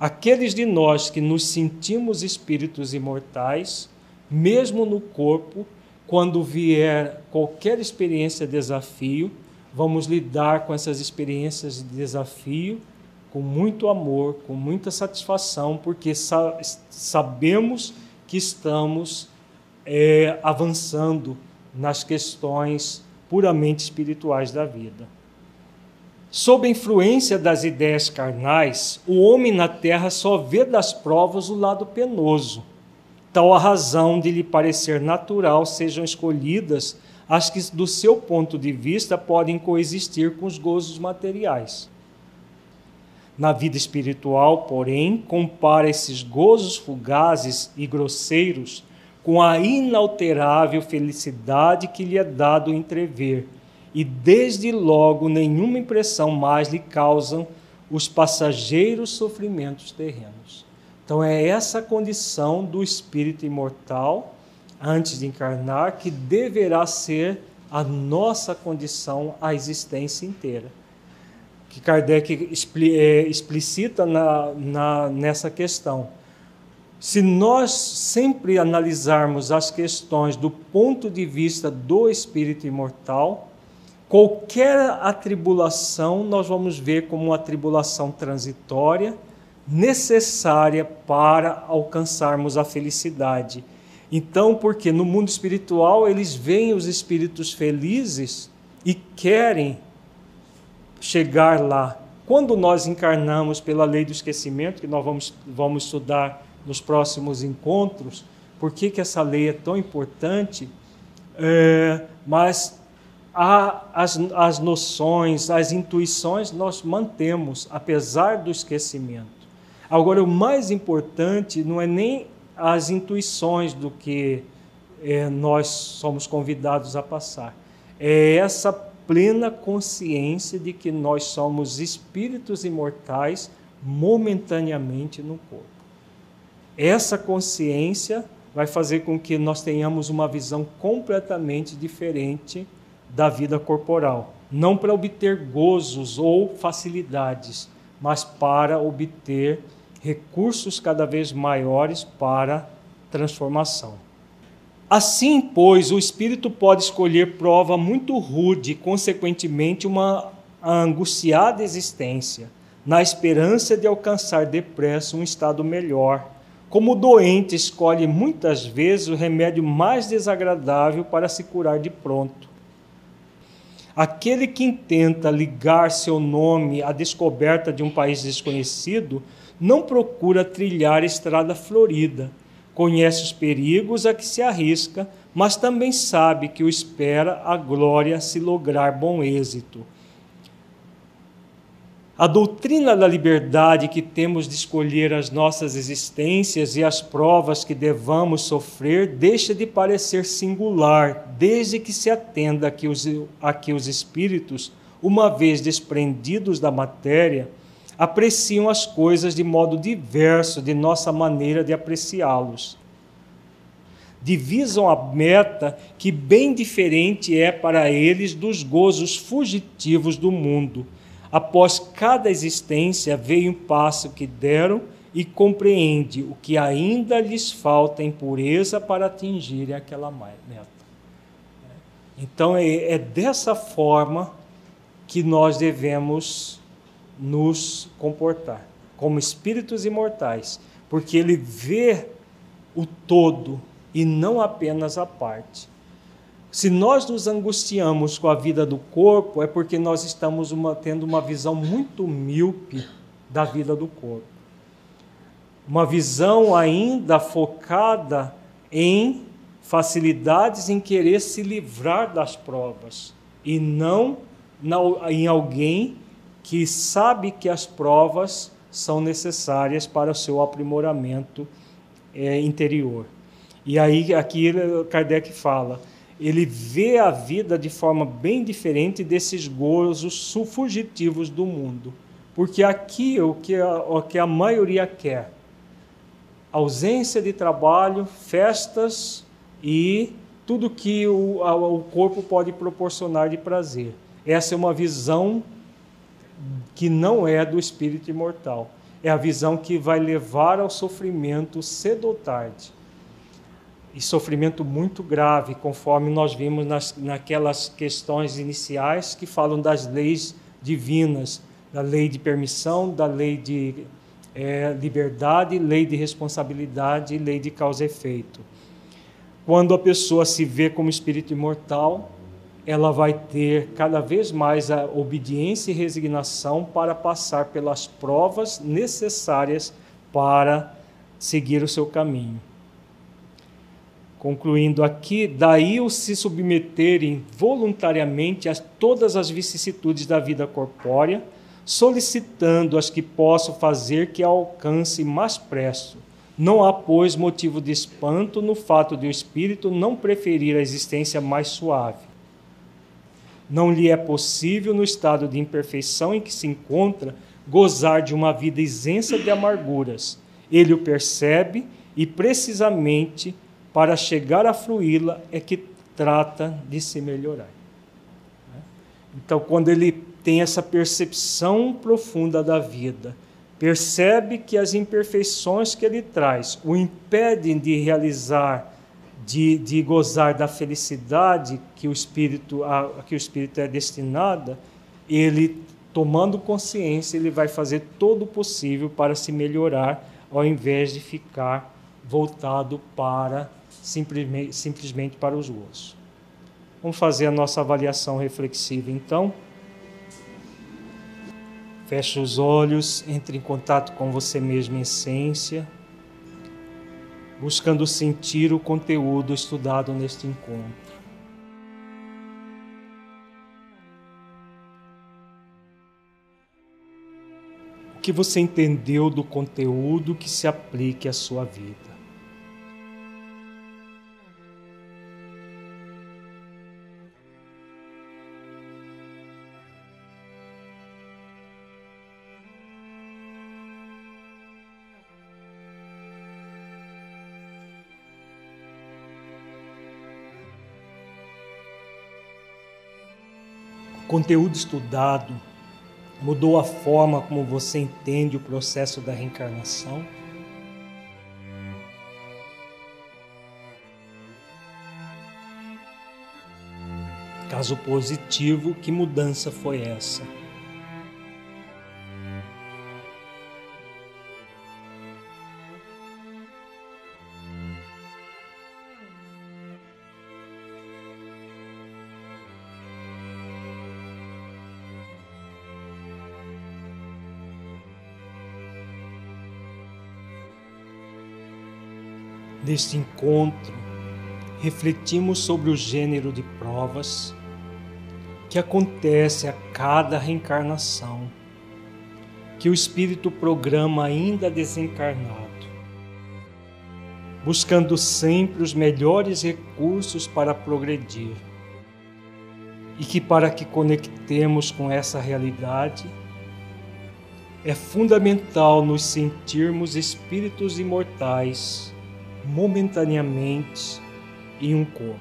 Aqueles de nós que nos sentimos espíritos imortais, mesmo no corpo, quando vier qualquer experiência de desafio, vamos lidar com essas experiências de desafio com muito amor, com muita satisfação, porque sa sabemos que estamos é, avançando nas questões puramente espirituais da vida. Sob a influência das ideias carnais, o homem na terra só vê das provas o lado penoso. Tal a razão de lhe parecer natural sejam escolhidas as que, do seu ponto de vista, podem coexistir com os gozos materiais. Na vida espiritual, porém, compara esses gozos fugazes e grosseiros com a inalterável felicidade que lhe é dado entrever, e desde logo nenhuma impressão mais lhe causam os passageiros sofrimentos terrenos. Então é essa condição do espírito imortal antes de encarnar que deverá ser a nossa condição a existência inteira. Que Kardec é, explicita na, na, nessa questão se nós sempre analisarmos as questões do ponto de vista do espírito imortal, qualquer atribulação nós vamos ver como uma tribulação transitória, necessária para alcançarmos a felicidade. Então, porque no mundo espiritual eles veem os espíritos felizes e querem chegar lá. Quando nós encarnamos pela lei do esquecimento, que nós vamos, vamos estudar nos próximos encontros por que, que essa lei é tão importante, é, mas as, as noções, as intuições nós mantemos, apesar do esquecimento. Agora, o mais importante não é nem as intuições do que é, nós somos convidados a passar, é essa plena consciência de que nós somos espíritos imortais momentaneamente no corpo. Essa consciência vai fazer com que nós tenhamos uma visão completamente diferente da vida corporal, não para obter gozos ou facilidades, mas para obter recursos cada vez maiores para transformação. Assim, pois, o espírito pode escolher prova muito rude e, consequentemente, uma angustiada existência, na esperança de alcançar depressa um estado melhor. Como o doente escolhe muitas vezes o remédio mais desagradável para se curar de pronto. Aquele que intenta ligar seu nome à descoberta de um país desconhecido não procura trilhar estrada florida. Conhece os perigos a que se arrisca, mas também sabe que o espera a glória se lograr bom êxito. A doutrina da liberdade que temos de escolher as nossas existências e as provas que devamos sofrer deixa de parecer singular, desde que se atenda a que os, a que os espíritos, uma vez desprendidos da matéria, apreciam as coisas de modo diverso de nossa maneira de apreciá-los. Divisam a meta que bem diferente é para eles dos gozos fugitivos do mundo Após cada existência veio um passo que deram e compreende o que ainda lhes falta em pureza para atingirem aquela meta. Então é, é dessa forma que nós devemos nos comportar, como espíritos imortais, porque ele vê o todo e não apenas a parte. Se nós nos angustiamos com a vida do corpo, é porque nós estamos uma, tendo uma visão muito míope da vida do corpo. Uma visão ainda focada em facilidades em querer se livrar das provas e não em alguém que sabe que as provas são necessárias para o seu aprimoramento é, interior. E aí aqui Kardec fala ele vê a vida de forma bem diferente desses gozos fugitivos do mundo. Porque aqui o que a, o que a maioria quer, ausência de trabalho, festas e tudo que o, a, o corpo pode proporcionar de prazer. Essa é uma visão que não é do espírito imortal. É a visão que vai levar ao sofrimento cedo ou tarde e sofrimento muito grave, conforme nós vimos nas, naquelas questões iniciais que falam das leis divinas, da lei de permissão, da lei de é, liberdade, lei de responsabilidade e lei de causa e efeito. Quando a pessoa se vê como espírito imortal, ela vai ter cada vez mais a obediência e resignação para passar pelas provas necessárias para seguir o seu caminho. Concluindo aqui, daí o se submeterem voluntariamente a todas as vicissitudes da vida corpórea, solicitando as que possam fazer que alcance mais presto. Não há, pois, motivo de espanto no fato de o espírito não preferir a existência mais suave. Não lhe é possível, no estado de imperfeição em que se encontra, gozar de uma vida isenta de amarguras. Ele o percebe e, precisamente, para chegar a fruí-la é que trata de se melhorar. Então, quando ele tem essa percepção profunda da vida, percebe que as imperfeições que ele traz o impedem de realizar, de, de gozar da felicidade que o espírito a, que o espírito é destinado, ele tomando consciência, ele vai fazer todo o possível para se melhorar, ao invés de ficar voltado para simplesmente para os gozos. Vamos fazer a nossa avaliação reflexiva então. Feche os olhos, entre em contato com você mesmo em essência, buscando sentir o conteúdo estudado neste encontro. O que você entendeu do conteúdo que se aplique à sua vida? Conteúdo estudado mudou a forma como você entende o processo da reencarnação? Caso positivo, que mudança foi essa? Neste encontro, refletimos sobre o gênero de provas que acontece a cada reencarnação, que o espírito programa ainda desencarnado, buscando sempre os melhores recursos para progredir, e que para que conectemos com essa realidade, é fundamental nos sentirmos espíritos imortais momentaneamente em um corpo.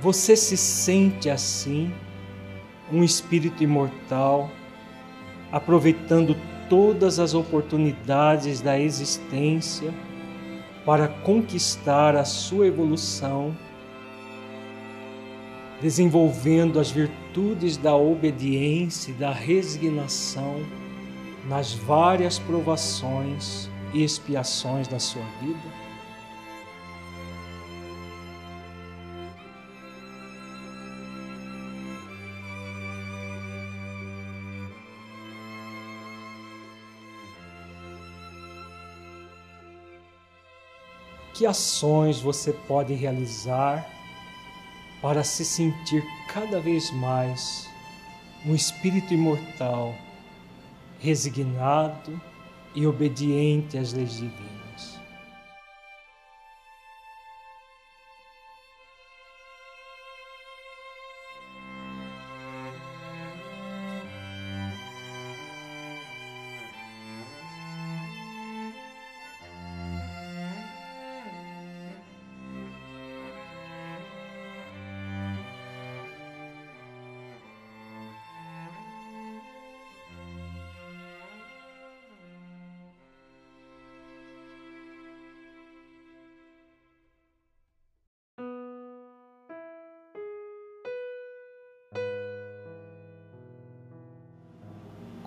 Você se sente assim, um espírito imortal, aproveitando todas as oportunidades da existência para conquistar a sua evolução, desenvolvendo as virtudes da obediência e da resignação nas várias provações expiações da sua vida? Que ações você pode realizar para se sentir cada vez mais um espírito imortal, resignado e obediente às leis divinas.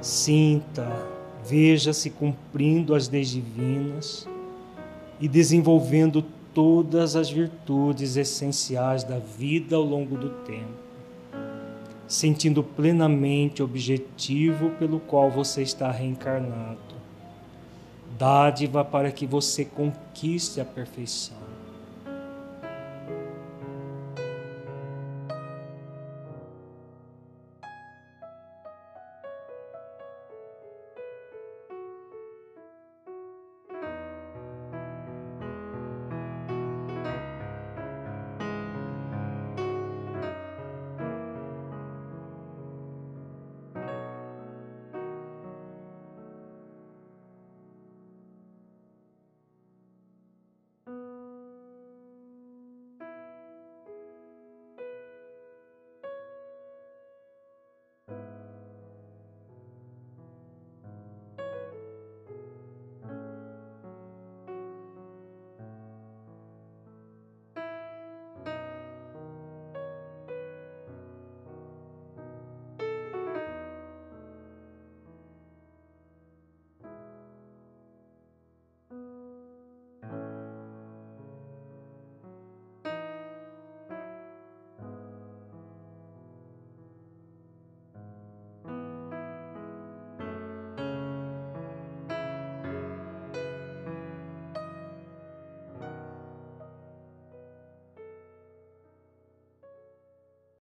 Sinta, veja-se cumprindo as leis divinas e desenvolvendo todas as virtudes essenciais da vida ao longo do tempo, sentindo plenamente o objetivo pelo qual você está reencarnado. Dádiva para que você conquiste a perfeição